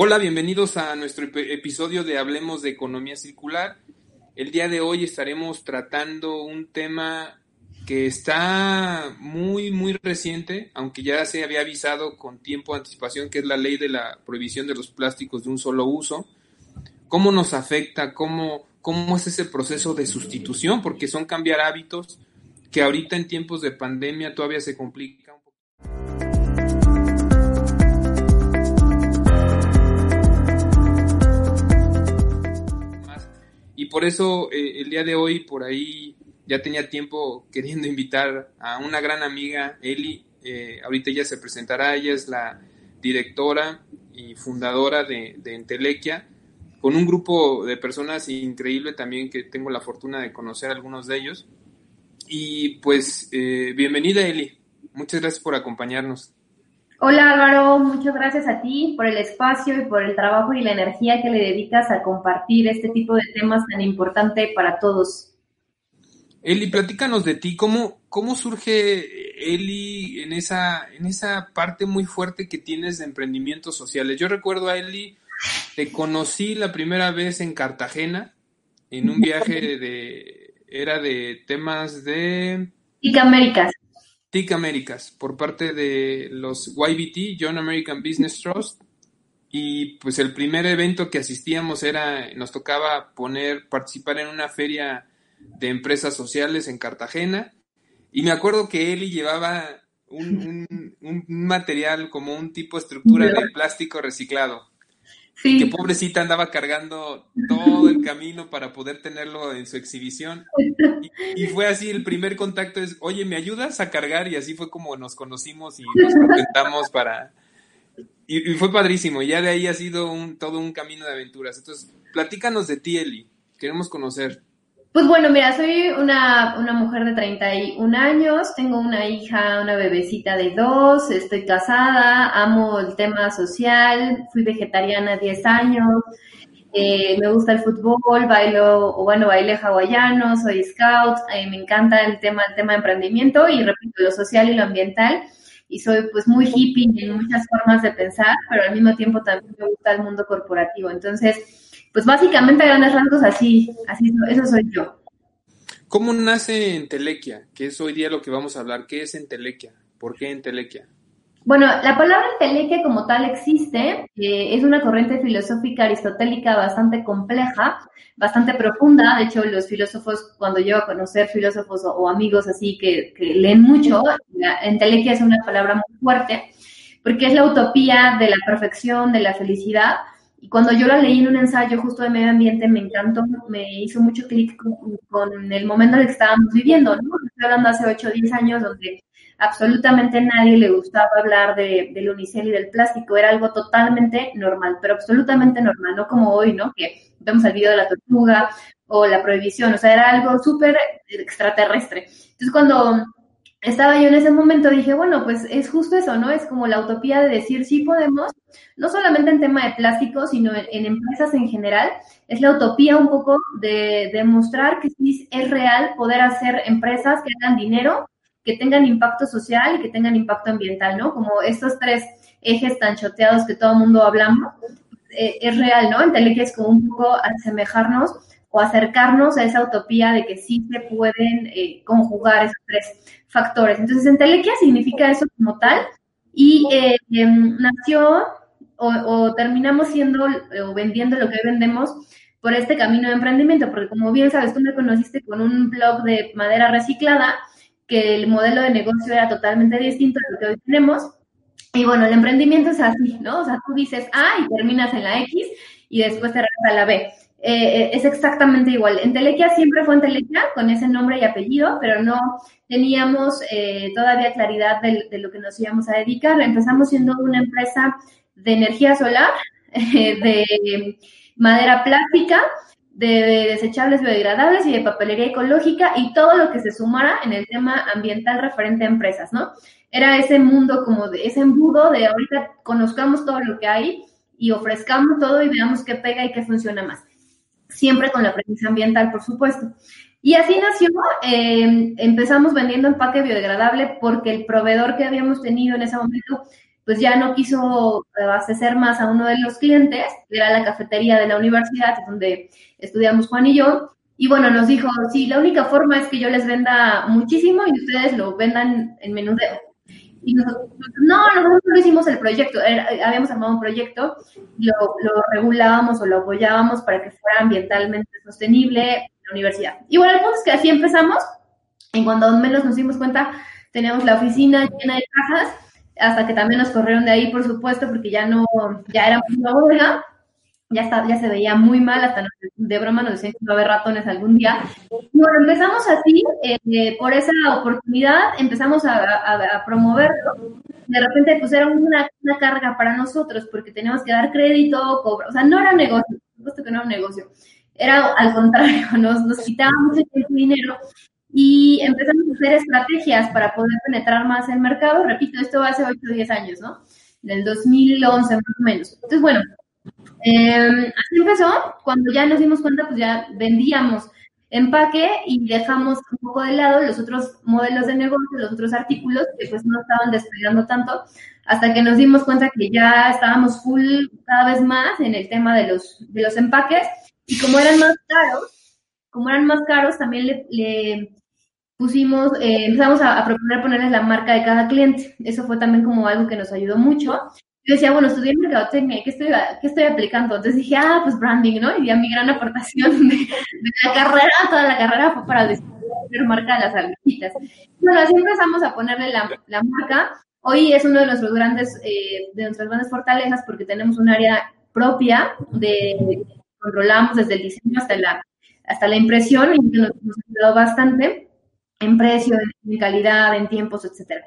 Hola, bienvenidos a nuestro episodio de Hablemos de Economía Circular. El día de hoy estaremos tratando un tema que está muy, muy reciente, aunque ya se había avisado con tiempo de anticipación, que es la ley de la prohibición de los plásticos de un solo uso. ¿Cómo nos afecta? ¿Cómo, cómo es ese proceso de sustitución? Porque son cambiar hábitos que ahorita en tiempos de pandemia todavía se complica por eso eh, el día de hoy, por ahí, ya tenía tiempo queriendo invitar a una gran amiga, Eli. Eh, ahorita ella se presentará, ella es la directora y fundadora de, de Entelequia, con un grupo de personas increíble también que tengo la fortuna de conocer algunos de ellos. Y pues, eh, bienvenida Eli, muchas gracias por acompañarnos. Hola Álvaro, muchas gracias a ti por el espacio y por el trabajo y la energía que le dedicas a compartir este tipo de temas tan importante para todos. Eli, platícanos de ti, ¿cómo, cómo surge Eli en esa, en esa parte muy fuerte que tienes de emprendimientos sociales? Yo recuerdo a Eli, te conocí la primera vez en Cartagena, en un viaje de, era de temas de... Américas. TIC Américas por parte de los YBT, John American Business Trust. Y pues el primer evento que asistíamos era, nos tocaba poner, participar en una feria de empresas sociales en Cartagena. Y me acuerdo que Eli llevaba un, un material como un tipo de estructura de plástico reciclado. Que pobrecita andaba cargando todo el camino para poder tenerlo en su exhibición. Y, fue así, el primer contacto es, oye, ¿me ayudas a cargar? Y así fue como nos conocimos y nos presentamos para... Y, fue padrísimo, ya de ahí ha sido un, todo un camino de aventuras. Entonces, platícanos de ti, Eli, queremos conocer. Pues bueno, mira, soy una, una, mujer de 31 años, tengo una hija, una bebecita de dos, estoy casada, amo el tema social, fui vegetariana 10 años, eh, me gusta el fútbol, bailo, o bueno, baile hawaiano, soy scout, eh, me encanta el tema, el tema de emprendimiento y repito, lo social y lo ambiental. Y soy pues muy hippie en muchas formas de pensar, pero al mismo tiempo también me gusta el mundo corporativo. Entonces, pues básicamente a grandes rasgos así, así, eso soy yo. ¿Cómo nace Entelequia? Que es hoy día lo que vamos a hablar. ¿Qué es Entelequia? ¿Por qué Entelequia? Bueno, la palabra entelequia como tal existe, eh, es una corriente filosófica aristotélica bastante compleja, bastante profunda. De hecho, los filósofos, cuando llego a conocer filósofos o, amigos así que, que, leen mucho, la entelequia es una palabra muy fuerte, porque es la utopía de la perfección, de la felicidad, y cuando yo la leí en un ensayo justo de medio ambiente, me encantó, me hizo mucho clic con, el momento en el que estábamos viviendo, ¿no? Estoy hablando hace 8 o 10 años donde absolutamente nadie le gustaba hablar de, del unicel y del plástico, era algo totalmente normal, pero absolutamente normal, no como hoy, ¿no? Que vemos el video de la tortuga o la prohibición, o sea, era algo súper extraterrestre. Entonces, cuando estaba yo en ese momento, dije, bueno, pues es justo eso, ¿no? Es como la utopía de decir, sí podemos, no solamente en tema de plástico, sino en, empresas en general, es la utopía un poco de demostrar que sí es real poder hacer empresas que hagan dinero, que tengan impacto social y que tengan impacto ambiental, ¿no? Como estos tres ejes tan choteados que todo el mundo hablamos, eh, es real, ¿no? Entonces es como un poco asemejarnos o acercarnos a esa utopía de que sí se pueden eh, conjugar esos tres factores. Entonces, entelequia significa eso como tal y eh, em, nació o, terminamos siendo o vendiendo lo que vendemos por este camino de emprendimiento, porque como bien sabes, tú me conociste con un blog de madera reciclada, que el modelo de negocio era totalmente distinto a lo que hoy tenemos. Y bueno, el emprendimiento es así, ¿no? O sea, tú dices A y terminas en la X y después te a la B. Eh, es exactamente igual. Entelequia siempre fue Entelequia con ese nombre y apellido, pero no teníamos eh, todavía claridad de, lo que nos íbamos a dedicar. Empezamos siendo una empresa de energía solar, de madera plástica, de desechables biodegradables y de papelería ecológica y todo lo que se sumara en el tema ambiental referente a empresas, ¿no? Era ese mundo como de ese embudo de ahorita conozcamos todo lo que hay y ofrezcamos todo y veamos qué pega y qué funciona más siempre con la premisa ambiental, por supuesto. Y así nació, eh, empezamos vendiendo empaque biodegradable porque el proveedor que habíamos tenido en ese momento pues ya no quiso abastecer más a uno de los clientes, que era la cafetería de la universidad, donde estudiamos Juan y yo, y bueno, nos dijo, sí, la única forma es que yo les venda muchísimo y ustedes lo vendan en menudeo. Y nosotros, no, nosotros no hicimos el proyecto, habíamos armado un proyecto, lo, lo regulábamos o lo apoyábamos para que fuera ambientalmente sostenible la universidad. Y bueno, el punto es que así empezamos, en cuando menos nos dimos cuenta, teníamos la oficina llena de cajas, hasta que también nos corrieron de ahí, por supuesto, porque ya no, ya era una huelga, ya, está, ya se veía muy mal, hasta de broma nos decían que iba a haber ratones algún día. Bueno, empezamos así, eh, por esa oportunidad, empezamos a, a, promoverlo. De repente, pues era una, una, carga para nosotros, porque teníamos que dar crédito, cobrar, o sea, no era un negocio, por supuesto que no era un negocio. Era al contrario, nos, nos quitaba mucho dinero y empezamos a hacer estrategias para poder penetrar más el mercado. Repito, esto hace 8 o 10 años, ¿no? Del 2011 más o menos. Entonces, bueno, eh, así empezó. Cuando ya nos dimos cuenta, pues ya vendíamos empaque y dejamos un poco de lado los otros modelos de negocio, los otros artículos que pues no estaban despegando tanto, hasta que nos dimos cuenta que ya estábamos full cada vez más en el tema de los, de los empaques y como eran más caros, como eran más caros, también le, pusimos, eh, empezamos a, a, proponer ponerles la marca de cada cliente. Eso fue también como algo que nos ayudó mucho yo decía, bueno, estudié mercadotecnia, ¿qué estoy, ¿qué estoy aplicando? Entonces dije, ah, pues branding, ¿no? Y ya mi gran aportación de, la carrera, toda la carrera fue para desarrollar marca de las almejitas. Bueno, así empezamos a ponerle la, la marca. Hoy es uno de nuestros grandes, eh, de nuestras grandes fortalezas porque tenemos un área propia de controlamos desde el diseño hasta la, hasta la impresión y nos, nos ayudado bastante en precio, en calidad, en tiempos, etcétera.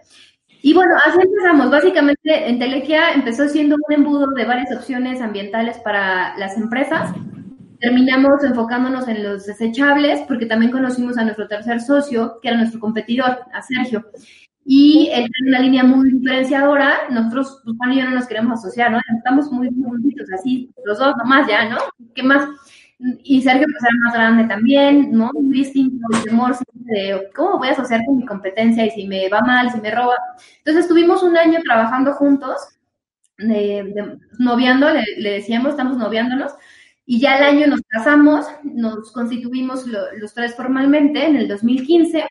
Y bueno, así empezamos. Básicamente, en Telequia empezó siendo un embudo de varias opciones ambientales para las empresas. Terminamos enfocándonos en los desechables porque también conocimos a nuestro tercer socio, que era nuestro competidor, a Sergio. Y él tiene una línea muy diferenciadora. Nosotros, pues, Juan y yo no nos queremos asociar, ¿no? Estamos muy juntitos, así, los dos nomás ya, ¿no? ¿Qué más? Y Sergio pues era más grande también, ¿no? Muy distinto, el temor de cómo voy a asociar con mi competencia y si me va mal, si me roba. Entonces estuvimos un año trabajando juntos, de, noviando, le, decíamos, estamos noviándonos, y ya el año nos casamos, nos constituimos los tres formalmente en el 2015,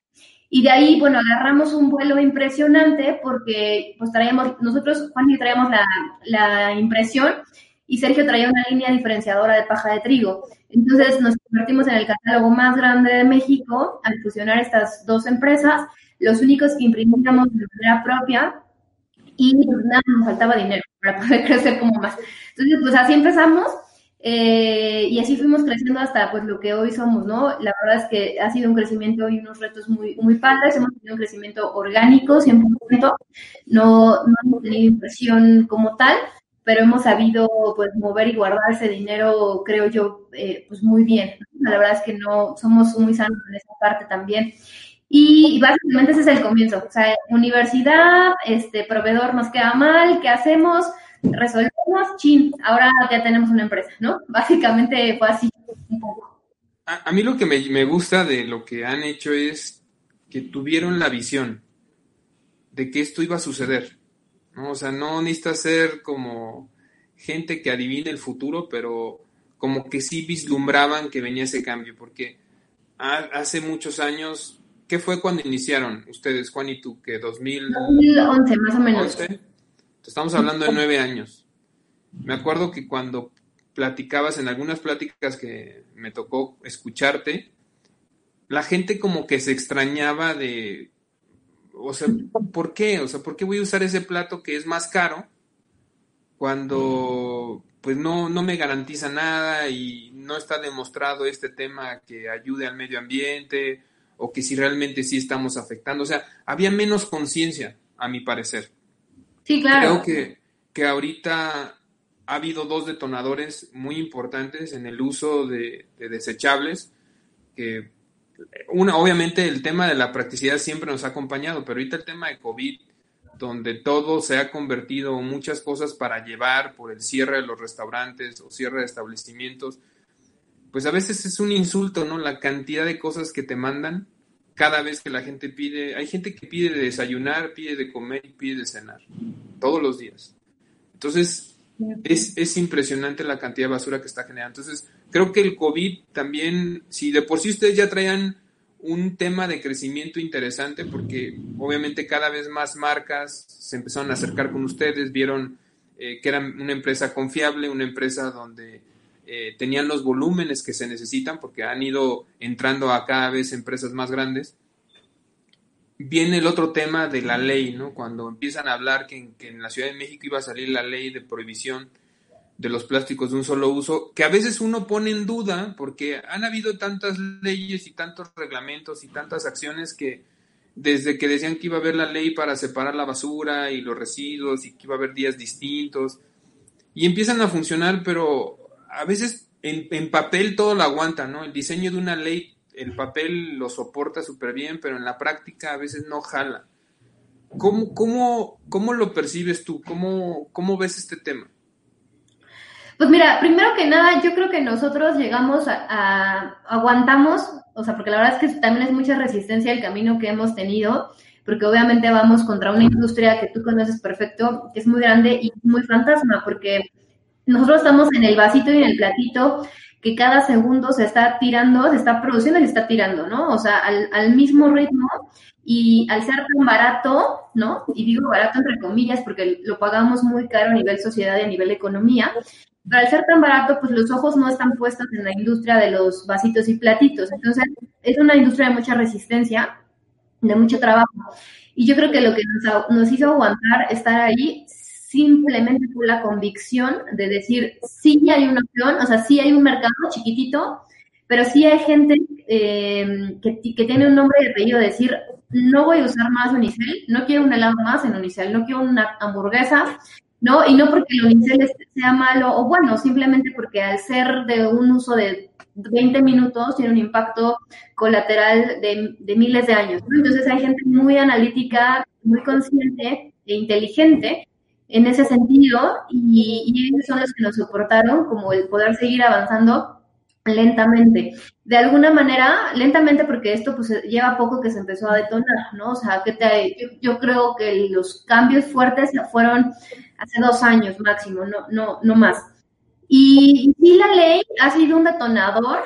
y de ahí, bueno, agarramos un vuelo impresionante porque pues traíamos, nosotros, Juan y traíamos la, la impresión, y Sergio traía una línea diferenciadora de paja de trigo. Entonces nos convertimos en el catálogo más grande de México al fusionar estas dos empresas, los únicos que imprimíamos de manera propia y pues, nada, nos faltaba dinero para poder crecer como más. Entonces, pues así empezamos eh, y así fuimos creciendo hasta pues lo que hoy somos, ¿no? La verdad es que ha sido un crecimiento y unos retos muy, muy padres, hemos tenido un crecimiento orgánico 100%, no, no hemos tenido inversión como tal, pero hemos sabido pues mover y guardar ese dinero, creo yo, eh, pues muy bien. La verdad es que no somos muy sanos en esa parte también. Y, básicamente ese es el comienzo. O sea, universidad, este proveedor nos queda mal, ¿qué hacemos? Resolvemos, chin, ahora ya tenemos una empresa, ¿no? Básicamente fue así un poco. A, mí lo que me, me gusta de lo que han hecho es que tuvieron la visión de que esto iba a suceder ¿no? O sea, no necesita ser como gente que adivine el futuro, pero como que sí vislumbraban que venía ese cambio, porque hace muchos años, ¿qué fue cuando iniciaron ustedes, Juan y tú? que 2011 más o menos. Estamos hablando de nueve años. Me acuerdo que cuando platicabas en algunas pláticas que me tocó escucharte, la gente como que se extrañaba de o sea, ¿por qué? O sea, ¿por qué voy a usar ese plato que es más caro cuando pues no, no me garantiza nada y no está demostrado este tema que ayude al medio ambiente o que si realmente sí estamos afectando? O sea, había menos conciencia, a mi parecer. Sí, claro. Creo que, que ahorita ha habido dos detonadores muy importantes en el uso de, de desechables que una, obviamente el tema de la practicidad siempre nos ha acompañado, pero ahorita el tema de COVID, donde todo se ha convertido en muchas cosas para llevar por el cierre de los restaurantes o cierre de establecimientos, pues a veces es un insulto, ¿no? La cantidad de cosas que te mandan cada vez que la gente pide, hay gente que pide de desayunar, pide de comer y pide de cenar, todos los días. Entonces, es, es impresionante la cantidad de basura que está generando. Entonces, creo que el COVID también, si de por sí ustedes ya traían un tema de crecimiento interesante, porque obviamente cada vez más marcas se empezaron a acercar con ustedes, vieron eh, que eran una empresa confiable, una empresa donde eh, tenían los volúmenes que se necesitan, porque han ido entrando a cada vez empresas más grandes. Viene el otro tema de la ley, ¿no? Cuando empiezan a hablar que que en la Ciudad de México iba a salir la ley de prohibición de los plásticos de un solo uso, que a veces uno pone en duda porque han habido tantas leyes y tantos reglamentos y tantas acciones que desde que decían que iba a haber la ley para separar la basura y los residuos y que iba a haber días distintos y empiezan a funcionar, pero a veces en, papel todo lo aguanta, ¿no? El diseño de una ley, el papel lo soporta súper bien, pero en la práctica a veces no jala. ¿Cómo, cómo, cómo lo percibes tú? ¿Cómo, ¿Cómo ves este tema? Pues mira, primero que nada, yo creo que nosotros llegamos a, aguantamos, o sea, porque la verdad es que también es mucha resistencia el camino que hemos tenido, porque obviamente vamos contra una industria que tú conoces perfecto, que es muy grande y muy fantasma, porque nosotros estamos en el vasito y en el platito que cada segundo se está tirando, se está produciendo y se está tirando, ¿no? O sea, al, al mismo ritmo y al ser tan barato, ¿no? Y digo barato entre comillas porque lo pagamos muy caro a nivel sociedad y a nivel economía, al ser tan barato, pues los ojos no están puestos en la industria de los vasitos y platitos. Entonces, es una industria de mucha resistencia, de mucho trabajo. Y yo creo que lo que nos, hizo aguantar estar ahí simplemente fue la convicción de decir, sí hay una opción, o sea, sí hay un mercado chiquitito, pero sí hay gente eh, que, tiene un nombre y apellido, decir, no voy a usar más Unicel, no quiero un helado más en Unicel, no quiero una hamburguesa, ¿no? Y no porque el unicel sea malo o bueno, simplemente porque al ser de un uso de 20 minutos tiene un impacto colateral de, miles de años. Entonces hay gente muy analítica, muy consciente e inteligente en ese sentido y, y ellos son los que nos soportaron como el poder seguir avanzando lentamente. De alguna manera, lentamente porque esto pues lleva poco que se empezó a detonar, ¿no? O sea, que te, yo, creo que los cambios fuertes fueron hace dos años máximo, no, no, no más. Y, sí, la ley ha sido un detonador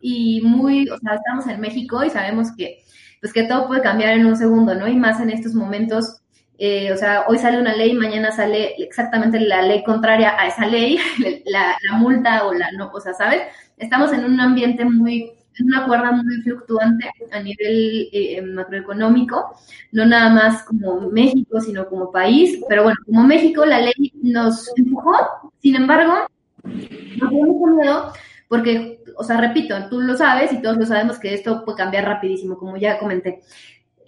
y muy, o sea, estamos en México y sabemos que, pues que todo puede cambiar en un segundo, ¿no? Y más en estos momentos, eh, o sea, hoy sale una ley, mañana sale exactamente la ley contraria a esa ley, la, multa o la no, o sea, ¿sabes? estamos en un ambiente muy, en una cuerda muy fluctuante a nivel eh, macroeconómico, no nada más como México, sino como país, pero bueno, como México la ley nos empujó, sin embargo, dio mucho miedo porque, o sea, repito, tú lo sabes y todos lo sabemos que esto puede cambiar rapidísimo, como ya comenté.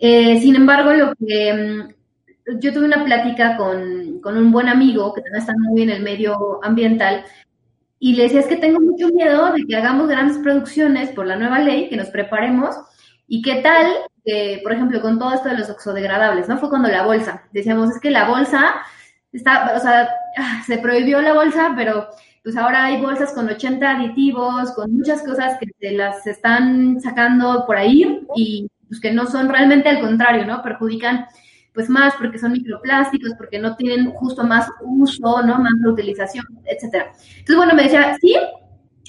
Eh, sin embargo, lo que mm, yo tuve una plática con, con, un buen amigo que también está muy en el medio ambiental y le decía, es que tengo mucho miedo de que hagamos grandes producciones por la nueva ley, que nos preparemos. ¿Y qué tal, que, por ejemplo, con todo esto de los oxodegradables, ¿no? Fue cuando la bolsa, decíamos, es que la bolsa está, o sea, ah, se prohibió la bolsa, pero pues ahora hay bolsas con 80 aditivos, con muchas cosas que se las están sacando por ahí y pues que no son realmente al contrario, ¿no? Perjudican pues más porque son microplásticos, porque no tienen justo más uso, ¿no? Más utilización, etcétera. Entonces, bueno, me decía, sí,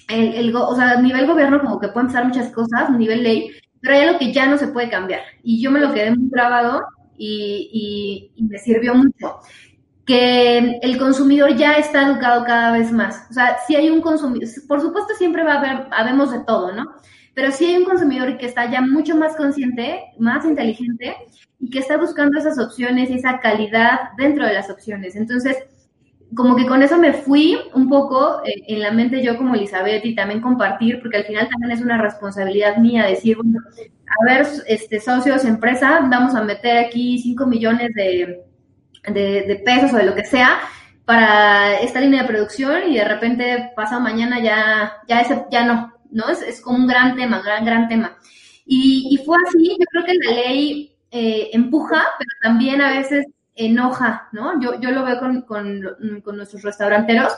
el, el, o sea, a nivel gobierno como que pueden pasar muchas cosas, a nivel ley, pero hay algo que ya no se puede cambiar. Y yo me lo quedé muy grabado y, y, me sirvió mucho. Que el consumidor ya está educado cada vez más. O sea, si hay un consumidor, por supuesto siempre va a haber, habemos de todo, ¿no? Pero si hay un consumidor que está ya mucho más consciente, más inteligente y que está buscando esas opciones y esa calidad dentro de las opciones. Entonces, como que con eso me fui un poco eh, en la mente yo como Elizabeth y también compartir, porque al final también es una responsabilidad mía decir, bueno, a ver, este, socios, empresa, vamos a meter aquí 5 millones de, de, pesos o de lo que sea para esta línea de producción y de repente pasa mañana ya, ya, ese, ya no, ¿no? Es, es como un gran tema, gran, gran tema. Y, y fue así, yo creo que la ley eh, empuja, pero también a veces enoja, ¿no? Yo, yo lo veo con, con, con, nuestros restauranteros,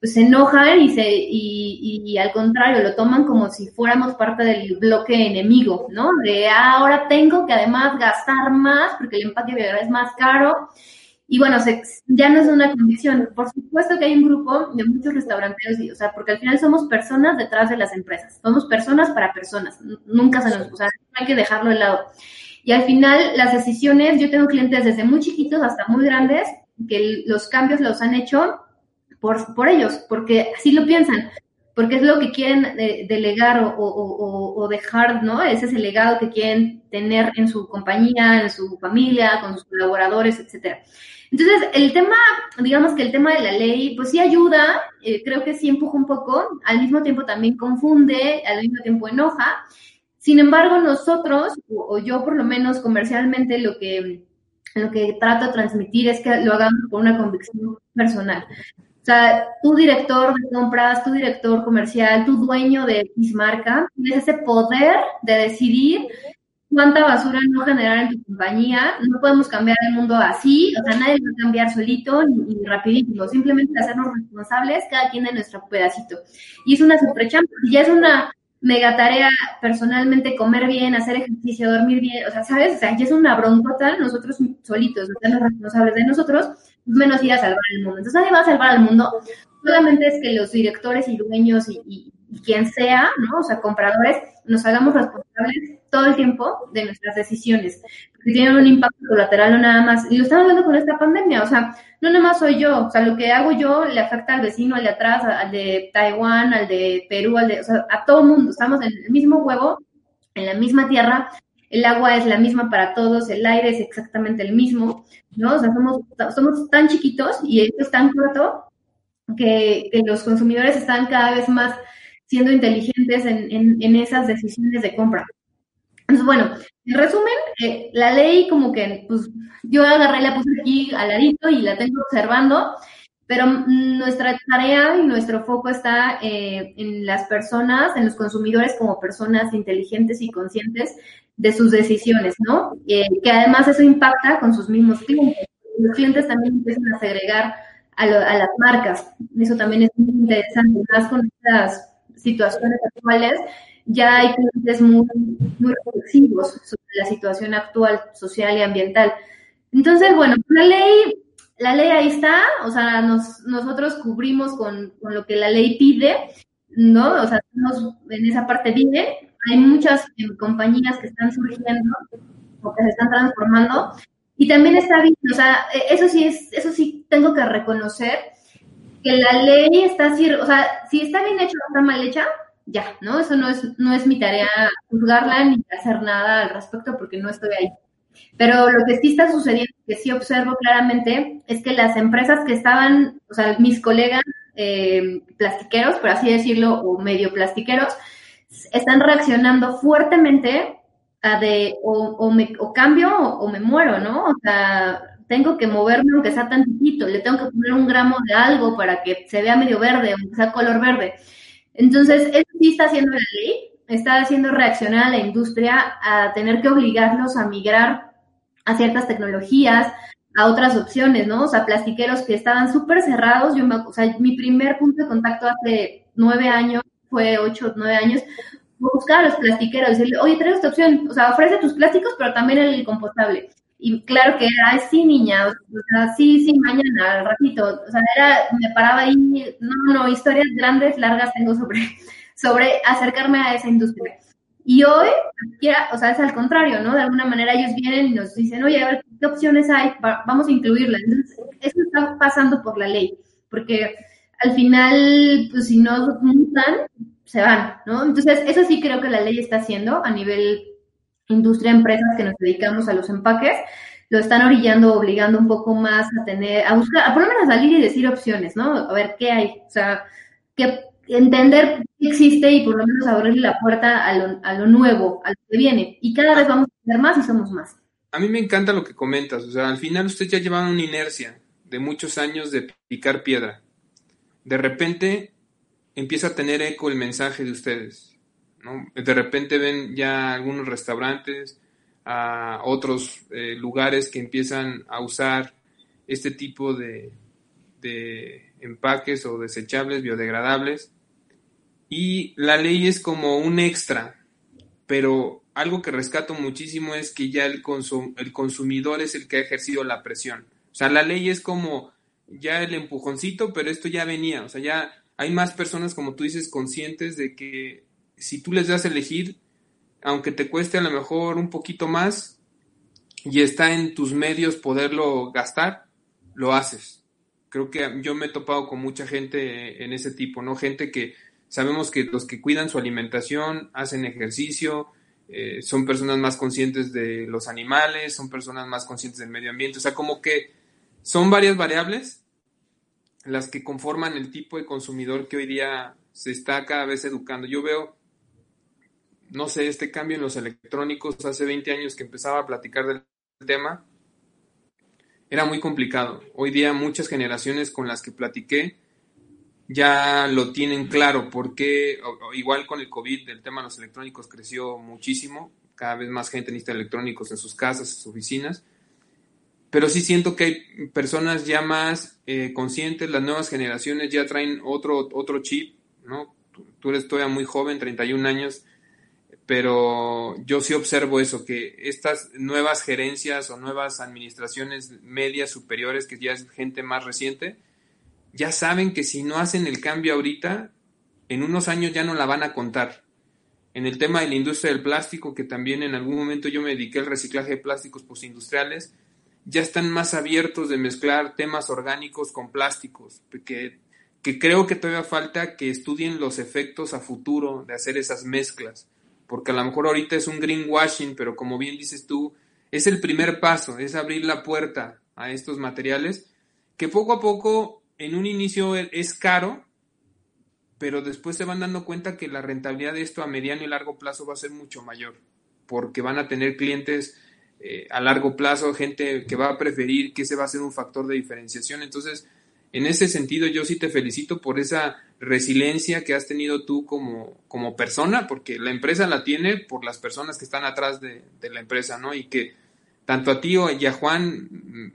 pues se enojan y, se, y, y, al contrario, lo toman como si fuéramos parte del bloque enemigo, ¿no? De ah, ahora tengo que además gastar más porque el empaque es más caro. Y bueno, se, ya no es una condición. Por supuesto que hay un grupo de muchos restauranteros, o sea, porque al final somos personas detrás de las empresas. Somos personas para personas. Nunca se nos, o sea, hay que dejarlo de lado. Y al final, las decisiones, yo tengo clientes desde muy chiquitos hasta muy grandes, que los cambios los han hecho por, por ellos, porque así lo piensan, porque es lo que quieren eh, delegar o, o, o, dejar, ¿no? Ese es el legado que quieren tener en su compañía, en su familia, con sus colaboradores, etcétera. Entonces, el tema, digamos que el tema de la ley, pues sí ayuda, eh, creo que sí empuja un poco, al mismo tiempo también confunde, al mismo tiempo enoja. Sin embargo, nosotros, o, yo por lo menos comercialmente, lo que, lo que trato de transmitir es que lo hagamos con una convicción personal. O sea, tu director de compras, tu director comercial, tu dueño de X marca, tienes ese poder de decidir cuánta basura no generar en tu compañía. No podemos cambiar el mundo así, o sea, nadie va a cambiar solito ni, ni rapidísimo. Simplemente hacernos responsables cada quien de nuestro pedacito. Y es una super y ya es una mega tarea personalmente comer bien, hacer ejercicio, dormir bien, o sea, ¿sabes? O sea, ya es una broncota nosotros solitos, hacernos responsables de nosotros menos ir a salvar el mundo. Entonces nadie va a salvar al mundo, solamente es que los directores y dueños y, quien sea, ¿no? O sea, compradores, nos hagamos responsables todo el tiempo de nuestras decisiones, porque tienen un impacto colateral no nada más, y lo estamos viendo con esta pandemia, o sea, no nada más soy yo, o sea, lo que hago yo le afecta al vecino, al de atrás, al de Taiwán, al de Perú, al de, o sea, a todo mundo, estamos en el mismo huevo, en la misma tierra, el agua es la misma para todos, el aire es exactamente el mismo, ¿no? O sea, somos, somos tan chiquitos y esto es tan corto que, los consumidores están cada vez más siendo inteligentes en, en, esas decisiones de compra. Entonces, bueno, en resumen, eh, la ley como que, pues, yo agarré la puse aquí al ladito y la tengo observando pero nuestra tarea y nuestro foco está eh, en las personas, en los consumidores como personas inteligentes y conscientes de sus decisiones, ¿no? Eh, que además eso impacta con sus mismos clientes. Los clientes también empiezan a segregar a, las marcas. Eso también es muy interesante. Más con estas situaciones actuales, ya hay clientes muy, muy reflexivos sobre la situación actual, social y ambiental. Entonces, bueno, la ley la ley ahí está, o sea, nosotros cubrimos con, lo que la ley pide, ¿no? O sea, en esa parte vive. Hay muchas eh, compañías que están surgiendo o que se están transformando. Y también está bien, o sea, e, eso sí es, eso sí tengo que reconocer que la ley está, o sea, si está bien hecha o está mal hecha, ya, ¿no? Eso no es, no es mi tarea juzgarla ni hacer nada al respecto porque no estoy ahí. Pero lo que sí está sucediendo, que sí observo claramente, es que las empresas que estaban, o sea, mis colegas eh, plastiqueros, por así decirlo, o medio plastiqueros, están reaccionando fuertemente a de o, me, o cambio o, me muero, ¿no? O sea, tengo que moverme aunque sea tan chiquito, le tengo que poner un gramo de algo para que se vea medio verde, aunque sea color verde. Entonces, eso sí está haciendo la ley, está haciendo reaccionar a la industria a tener que obligarlos a migrar a ciertas tecnologías, a otras opciones, ¿no? O sea, plastiqueros que estaban súper cerrados. Yo me, o sea, mi primer punto de contacto hace nueve años, fue ocho, nueve años, buscar a los plastiqueros, decirle, oye, trae esta opción, o sea, ofrece tus plásticos, pero también el compostable. Y claro que era, sí, niña, o sea, sí, sí, mañana, al ratito. O sea, era, me paraba ahí, no, no, historias grandes, largas tengo sobre, sobre acercarme a esa industria. Y hoy, o sea, es al contrario, ¿no? De alguna manera ellos vienen y nos dicen, oye, a ver, ¿qué opciones hay? vamos a incluirlas. Entonces, eso está pasando por la ley, porque al final, pues si no juntan, se van, ¿no? Entonces, eso sí creo que la ley está haciendo a nivel industria, empresas que nos dedicamos a los empaques, lo están orillando, obligando un poco más a tener, a buscar, a por lo menos salir y decir opciones, ¿no? A ver qué hay, o sea, qué entender qué existe y por lo menos abrirle la puerta a lo, a lo nuevo, a lo que viene. Y cada vez vamos a ser más y somos más. A mí me encanta lo que comentas, o sea, al final usted ya lleva una inercia de muchos años de picar piedra. De repente empieza a tener eco el mensaje de ustedes. ¿no? De repente ven ya algunos restaurantes, a otros eh, lugares que empiezan a usar este tipo de, de empaques o desechables biodegradables. Y la ley es como un extra, pero algo que rescato muchísimo es que ya el, el consumidor es el que ha ejercido la presión. O sea, la ley es como ya el empujoncito, pero esto ya venía. O sea, ya hay más personas, como tú dices, conscientes de que si tú les das a elegir, aunque te cueste a lo mejor un poquito más y está en tus medios poderlo gastar, lo haces. Creo que yo me he topado con mucha gente en ese tipo, ¿no? Gente que sabemos que los que cuidan su alimentación, hacen ejercicio, eh, son personas más conscientes de los animales, son personas más conscientes del medio ambiente, o sea, como que son varias variables las que conforman el tipo de consumidor que hoy día se está cada vez educando. Yo veo, no sé, este cambio en los electrónicos hace 20 años que empezaba a platicar del tema, era muy complicado. Hoy día muchas generaciones con las que platiqué ya lo tienen claro, porque igual con el COVID el tema de los electrónicos creció muchísimo, cada vez más gente necesita electrónicos en sus casas, en sus oficinas, pero sí siento que hay personas ya más eh, conscientes, las nuevas generaciones ya traen otro, otro chip, ¿no? Tú, eres todavía muy joven, 31 años, pero yo sí observo eso, que estas nuevas gerencias o nuevas administraciones medias superiores, que ya es gente más reciente, ya saben que si no hacen el cambio ahorita, en unos años ya no la van a contar. En el tema de la industria del plástico, que también en algún momento yo me dediqué al reciclaje de plásticos postindustriales, ya están más abiertos de mezclar temas orgánicos con plásticos, que, que creo que todavía falta que estudien los efectos a futuro de hacer esas mezclas, porque a lo mejor ahorita es un greenwashing, pero como bien dices tú, es el primer paso, es abrir la puerta a estos materiales, que poco a poco en un inicio es caro, pero después se van dando cuenta que la rentabilidad de esto a mediano y largo plazo va a ser mucho mayor, porque van a tener clientes eh, a largo plazo, gente que va a preferir, que ese va a ser un factor de diferenciación. Entonces, en ese sentido, yo sí te felicito por esa resiliencia que has tenido tú como, como persona, porque la empresa la tiene por las personas que están atrás de, la empresa, ¿no? Y que tanto a ti y a Juan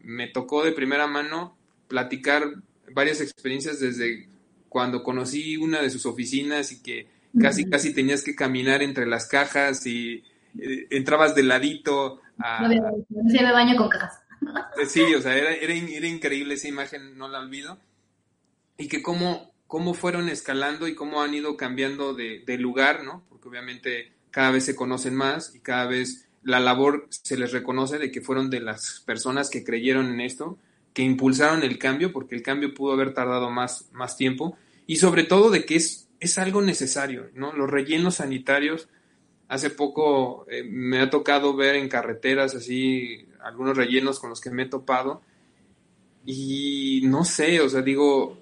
me tocó de primera mano platicar varias experiencias desde cuando conocí una de sus oficinas y que casi, casi tenías que caminar entre las cajas y eh, entrabas de ladito a... No, se me baño con cajas. Eh, sí, o sea, era, era, increíble esa imagen, no la olvido. Y que cómo, cómo fueron escalando y cómo han ido cambiando de, de lugar, ¿no? Porque obviamente cada vez se conocen más y cada vez la labor se les reconoce de que fueron de las personas que creyeron en esto, que impulsaron el cambio, porque el cambio pudo haber tardado más, más tiempo, y sobre todo de que es, es algo necesario, ¿no? Los rellenos sanitarios Hace poco eh, me ha tocado ver en carreteras así algunos rellenos con los que me he topado y no sé, o sea, digo,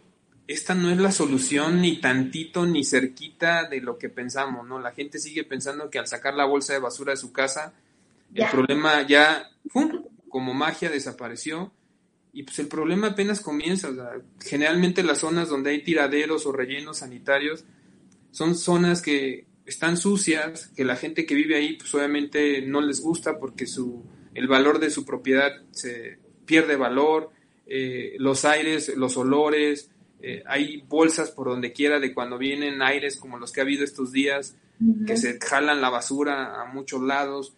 esta no es la solución ni tantito ni cerquita de lo que pensamos, ¿no? La gente sigue pensando que al sacar la bolsa de basura de su casa, el problema ya, como magia desapareció y pues el problema apenas comienza. O sea, generalmente las zonas donde hay tiraderos o rellenos sanitarios son zonas que están sucias, que la gente que vive ahí pues obviamente no les gusta porque su, el valor de su propiedad se pierde valor, eh, los aires, los olores, eh, hay bolsas por donde quiera de cuando vienen aires como los que ha habido estos días, que se jalan la basura a muchos lados.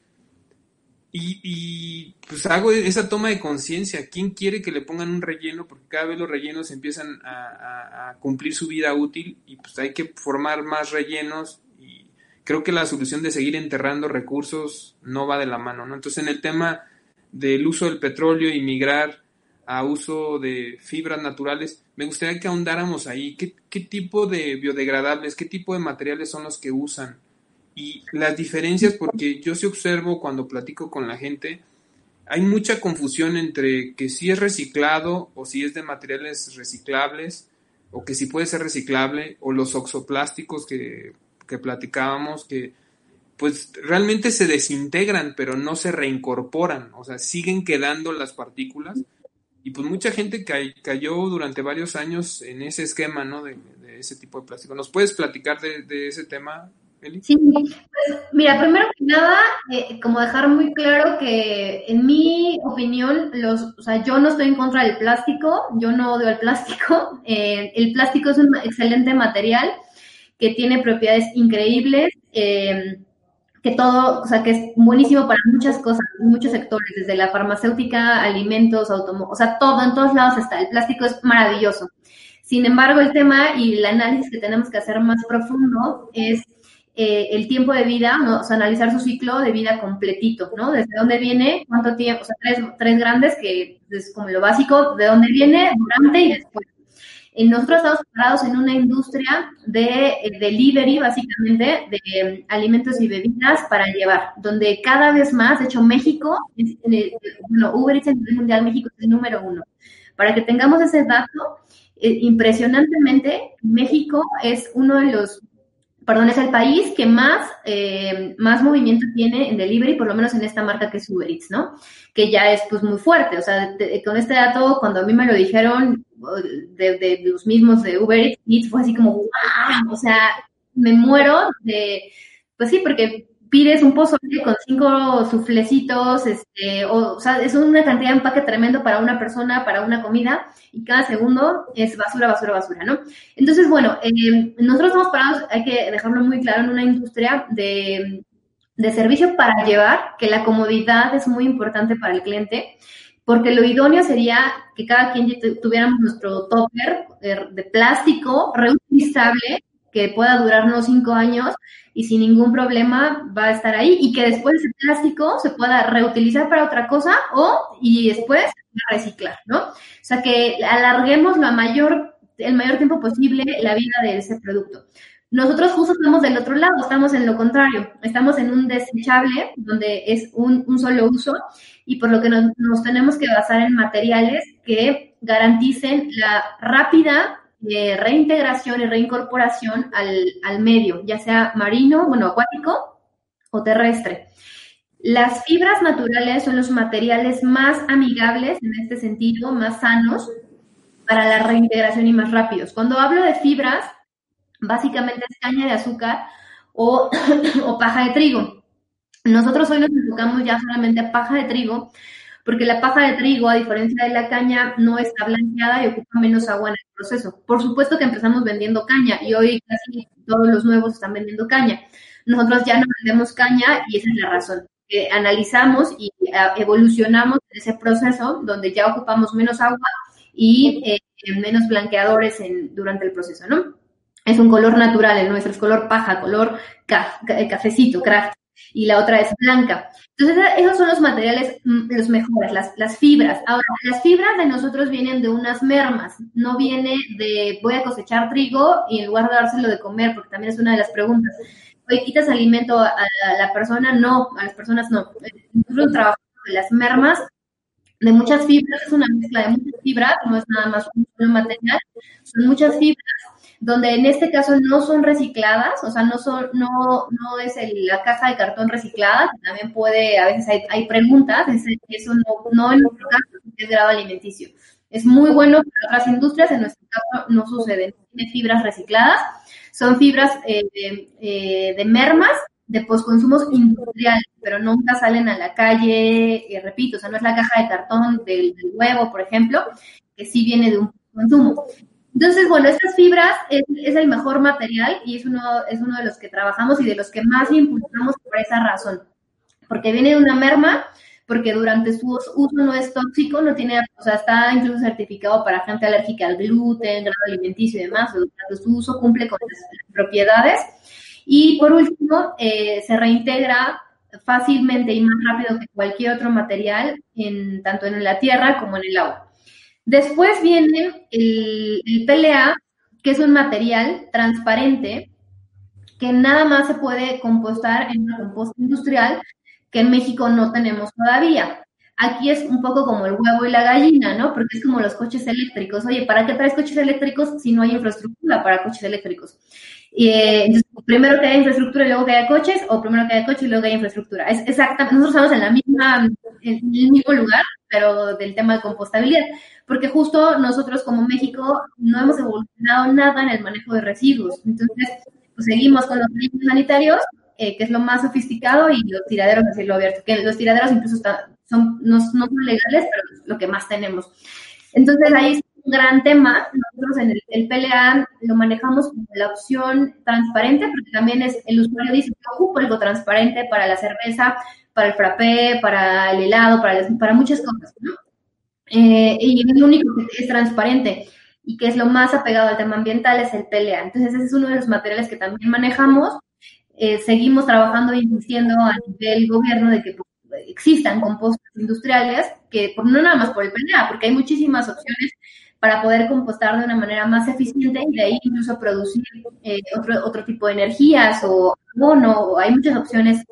Y, y pues hago esa toma de conciencia. ¿Quién quiere que le pongan un relleno? Porque cada vez los rellenos empiezan a, a, cumplir su vida útil y pues hay que formar más rellenos creo que la solución de seguir enterrando recursos no va de la mano, ¿no? Entonces, en el tema del uso del petróleo y migrar a uso de fibras naturales, me gustaría que ahondáramos ahí. ¿Qué, ¿Qué, tipo de biodegradables, qué tipo de materiales son los que usan? Y las diferencias, porque yo sí observo cuando platico con la gente, hay mucha confusión entre que si es reciclado o si es de materiales reciclables, o que si puede ser reciclable, o los oxoplásticos que que platicábamos, que pues realmente se desintegran, pero no se reincorporan, o sea, siguen quedando las partículas. Y pues mucha gente cayó durante varios años en ese esquema, ¿no? De, ese tipo de plástico. ¿Nos puedes platicar de, ese tema? Sí, pues mira, primero que nada, eh, como dejar muy claro que en mi opinión, los, o sea, yo no estoy en contra del plástico, yo no odio el plástico, eh, el plástico es un excelente material que tiene propiedades increíbles, eh, que todo, o sea, que es buenísimo para muchas cosas, muchos sectores, desde la farmacéutica, alimentos, automóviles, o sea, todo, en todos lados está, el plástico es maravilloso. Sin embargo, el tema y el análisis que tenemos que hacer más profundo es eh, el tiempo de vida, ¿no? o sea, analizar su ciclo de vida completito, ¿no? Desde dónde viene, cuánto tiempo, o sea, tres, tres grandes que es como lo básico, de dónde viene, durante y después. Nosotros estamos parados en una industria de eh, delivery, básicamente, de em, alimentos y bebidas para llevar, donde cada vez más, de hecho, México, bueno, Uber Eats a mundial, México es el número uno. Para que tengamos ese dato, eh, impresionantemente, México es uno de los perdón, es el país que más, eh, más movimiento tiene en delivery, por lo menos en esta marca que es Uber Eats, ¿no? Que ya es pues muy fuerte, o sea, con este dato, cuando a mí me lo dijeron de, los mismos de Uber Eats, fue así como, wow, o sea, me muero de, pues sí, porque pides un pozole con cinco suflecitos, este, o, sea, es una cantidad de empaque tremendo para una persona, para una comida, y cada segundo es basura, basura, basura, ¿no? Entonces, bueno, eh, nosotros estamos parados, hay que dejarlo muy claro, en una industria de, de servicio para llevar, que la comodidad es muy importante para el cliente, porque lo idóneo sería que cada quien tuviéramos nuestro topper eh, de plástico reutilizable que pueda durarnos cinco años y sin ningún problema va a estar ahí y que después ese plástico se pueda reutilizar para otra cosa o y después reciclar, ¿no? O sea, que alarguemos la mayor, el mayor tiempo posible la vida de ese producto. Nosotros justo estamos del otro lado, estamos en lo contrario, estamos en un desechable donde es un, un solo uso y por lo que nos, nos tenemos que basar en materiales que garanticen la rápida de reintegración y reincorporación al, al medio, ya sea marino, bueno, acuático o terrestre. Las fibras naturales son los materiales más amigables en este sentido, más sanos para la reintegración y más rápidos. Cuando hablo de fibras, básicamente es caña de azúcar o, o paja de trigo. Nosotros hoy nos enfocamos ya solamente a paja de trigo porque la paja de trigo, a diferencia de la caña, no está blanqueada y ocupa menos agua en el proceso. Por supuesto que empezamos vendiendo caña y hoy casi todos los nuevos están vendiendo caña. Nosotros ya no vendemos caña y esa es la razón. Que analizamos y ah, evolucionamos en ese proceso donde ya ocupamos menos agua y eh, menos blanqueadores en, durante el proceso, ¿no? Es un color natural, el nuestro es color paja, color cafecito, craft y la otra es blanca. Entonces, esos son los materiales mm, los mejores, las, las fibras. Ahora, las fibras de nosotros vienen de unas mermas, no viene de voy a cosechar trigo y en lugar de dárselo de comer, porque también es una de las preguntas. ¿quitas alimento a, la persona? No, a las personas no. Nosotros trabajamos con las mermas de muchas fibras, es una mezcla de muchas fibras, no es nada más un material, son muchas fibras donde en este caso no son recicladas, o sea, no son, no, no es la caja de cartón reciclada, también puede, a veces hay, preguntas, eso no, no en nuestro caso es grado alimenticio. Es muy bueno para otras industrias, en nuestro caso no sucede, tiene fibras recicladas, son fibras eh, eh, de mermas de postconsumos industriales, pero nunca salen a la calle, eh, repito, o sea, no es la caja de cartón del, del, huevo, por ejemplo, que sí viene de un consumo. Entonces, bueno, estas fibras es, el mejor material y es uno, es uno de los que trabajamos y de los que más impulsamos por esa razón. Porque viene de una merma, porque durante su uso no es tóxico, no tiene, o sea, está incluso certificado para gente alérgica al gluten, grado alimenticio y demás, durante su uso cumple con las, propiedades. Y por último, eh, se reintegra fácilmente y más rápido que cualquier otro material, en, tanto en la tierra como en el agua. Después viene el, PLA, que es un material transparente que nada más se puede compostar en una composta industrial que en México no tenemos todavía. Aquí es un poco como el huevo y la gallina, ¿no? Porque es como los coches eléctricos. Oye, ¿para qué traes coches eléctricos si no hay infraestructura para coches eléctricos? Eh, entonces, primero que haya infraestructura y luego que haya coches, o primero que haya coches y luego que haya infraestructura. Es exactamente, nosotros estamos en la misma, en el mismo lugar, pero del tema de compostabilidad porque justo nosotros como México no hemos evolucionado nada en el manejo de residuos. Entonces, pues seguimos con los baños sanitarios, eh, que es lo más sofisticado, y los tiraderos a cielo abierto, que los tiraderos incluso son, no, son legales, pero es lo que más tenemos. Entonces ahí es un gran tema. Nosotros en el, el, PLA lo manejamos como la opción transparente, porque también es el usuario dice, yo ocupo algo transparente para la cerveza, para el frappé, para el helado, para, para muchas cosas, ¿no? Eh, y el único que es transparente y que es lo más apegado al tema ambiental es el PLA. Entonces, ese es uno de los materiales que también manejamos. Eh, seguimos trabajando e insistiendo a nivel gobierno de que pues, existan compostos industriales, que por, no nada más por el PLA, porque hay muchísimas opciones para poder compostar de una manera más eficiente y de ahí incluso producir eh, otro, otro tipo de energías o abono. Hay muchas opciones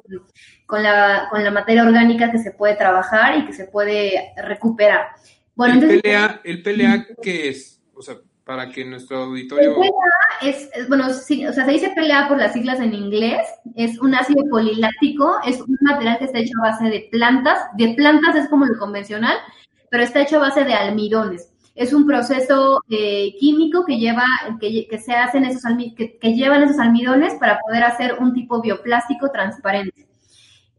con la, con la materia orgánica que se puede trabajar y que se puede recuperar. Bueno, ¿El, PLA, ¿El PLA qué es? O sea, para que nuestro auditorio... El PLA es, bueno, sí, o sea, se dice PLA por las siglas en inglés, es un ácido poliláctico, es un material que está hecho a base de plantas, de plantas es como lo convencional, pero está hecho a base de almidones. Es un proceso eh, químico que lleva, que, que se hacen esos que, que llevan esos almidones para poder hacer un tipo bioplástico transparente.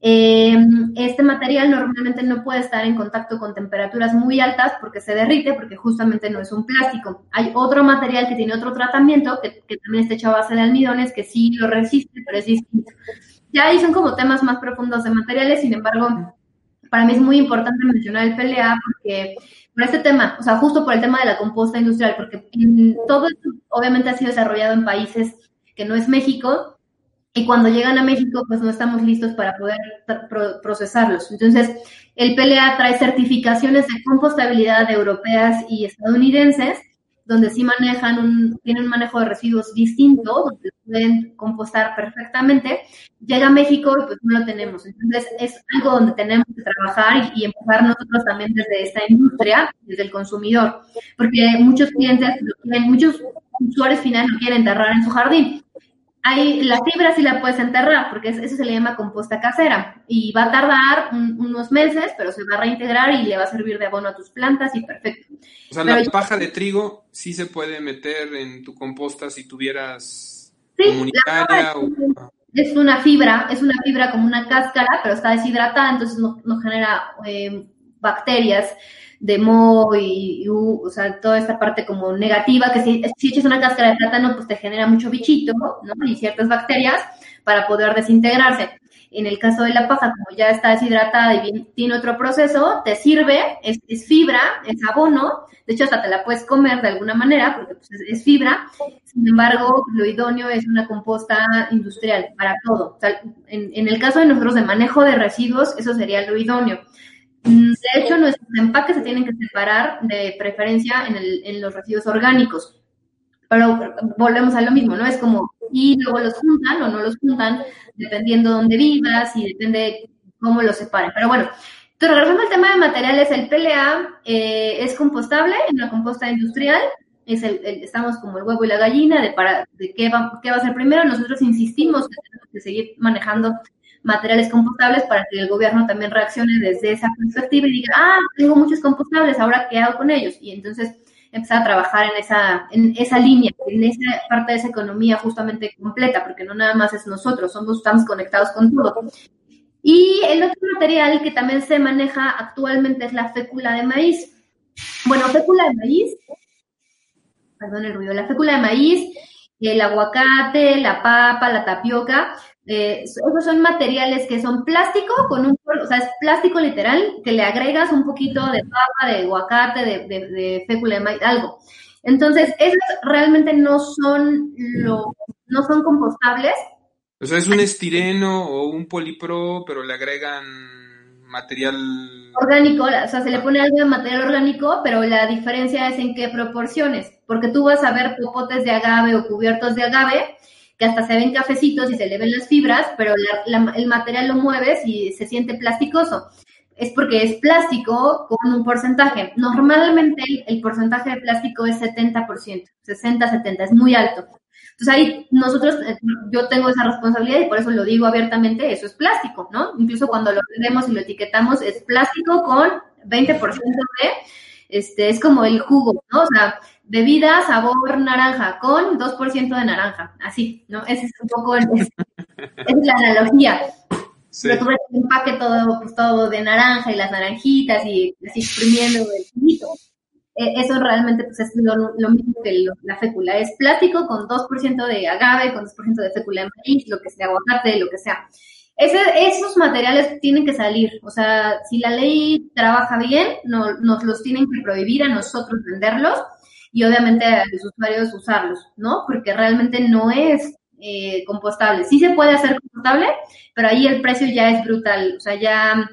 Eh, este material normalmente no puede estar en contacto con temperaturas muy altas porque se derrite, porque justamente no es un plástico. Hay otro material que tiene otro tratamiento, que, también está hecho a base de almidones, que sí lo resiste, pero es distinto. Ya ahí son como temas más profundos de materiales, sin embargo, para mí es muy importante mencionar el PLA porque por este tema, o sea, justo por el tema de la composta industrial, porque todo esto obviamente ha sido desarrollado en países que no es México, y cuando llegan a México, pues no estamos listos para poder procesarlos. Entonces, el PLA trae certificaciones de compostabilidad europeas y estadounidenses, donde sí manejan un, tienen un manejo de residuos distinto, donde pueden compostar perfectamente. Llega a México y pues no lo tenemos. Entonces, es algo donde tenemos que trabajar y, y empezar nosotros también desde esta industria, desde el consumidor, porque muchos clientes, muchos usuarios finales lo quieren enterrar en su jardín hay, la fibra sí la puedes enterrar, porque eso se le llama composta casera. Y va a tardar unos meses, pero se va a reintegrar y le va a servir de abono a tus plantas y perfecto. O sea, la paja de trigo sí se puede meter en tu composta si tuvieras comunitaria Es una fibra, es una fibra como una cáscara, pero está deshidratada, entonces no, no genera eh, bacterias de moho y, o sea, toda esta parte como negativa, que si, si echas una cáscara de plátano, pues te genera mucho bichito, ¿no? Y ciertas bacterias para poder desintegrarse. En el caso de la paja, como ya está deshidratada y tiene otro proceso, te sirve, es, fibra, es abono, de hecho hasta te la puedes comer de alguna manera porque pues, es, fibra, sin embargo, lo idóneo es una composta industrial para todo. en, en el caso de nosotros de manejo de residuos, eso sería lo idóneo. De hecho, nuestros empaques se tienen que separar de preferencia en, el, en los residuos orgánicos. Pero volvemos a lo mismo, ¿no? Es como, y luego los juntan o no los juntan, dependiendo dónde vivas y depende cómo los separen. Pero bueno, entonces, regresando al tema de materiales, el PLA eh, es compostable en la composta industrial. Es el, estamos como el huevo y la gallina de, para, de qué, va, qué va a ser primero. Nosotros insistimos que tenemos que seguir manejando materiales compostables para que el gobierno también reaccione desde esa perspectiva y diga, ah, tengo muchos compostables, ahora qué hago con ellos. Y entonces empezar a trabajar en esa, en esa línea, en esa parte de esa economía justamente completa, porque no nada más es nosotros, somos, estamos conectados con todo. Y el otro material que también se maneja actualmente es la fécula de maíz. Bueno, fécula de maíz, perdón el ruido, la fécula de maíz, el aguacate, la papa, la tapioca, eh, esos son materiales que son plástico con un, o sea, es plástico literal, que le agregas un poquito de papa, de aguacate, de, de, fécula de maíz, algo. Entonces, esos realmente no son lo, no son compostables. O sea, es un estireno o un polipro, pero le agregan material orgánico, o sea, se le pone algo de material orgánico, pero la diferencia es en qué proporciones, porque tú vas a ver popotes de agave o cubiertos de agave que hasta se ven cafecitos y se le ven las fibras, pero el material lo mueves y se siente plasticoso. Es porque es plástico con un porcentaje. Normalmente el, porcentaje de plástico es 70%, 60-70, es muy alto. Entonces ahí nosotros, eh, yo tengo esa responsabilidad y por eso lo digo abiertamente, eso es plástico, ¿no? Incluso cuando lo vendemos y lo etiquetamos, es plástico con 20% de, este, es como el jugo, ¿no? O sea, bebida sabor naranja con 2% de naranja, así, ¿no? Ese es un poco, es, es la analogía. Pero tú ves un empaque todo, pues, todo de naranja y las naranjitas y así exprimiendo el juguito. E, eso realmente pues, es lo, mismo que la fécula. Es plástico con 2% de agave, con 2% de fécula de maíz, lo que sea, aguacate, lo que sea. Ese, esos materiales tienen que salir. O sea, si la ley trabaja bien, no, nos los tienen que prohibir a nosotros venderlos y obviamente a los usuarios usarlos, ¿no? Porque realmente no es eh, compostable. Sí se puede hacer compostable, pero ahí el precio ya es brutal. O sea, ya,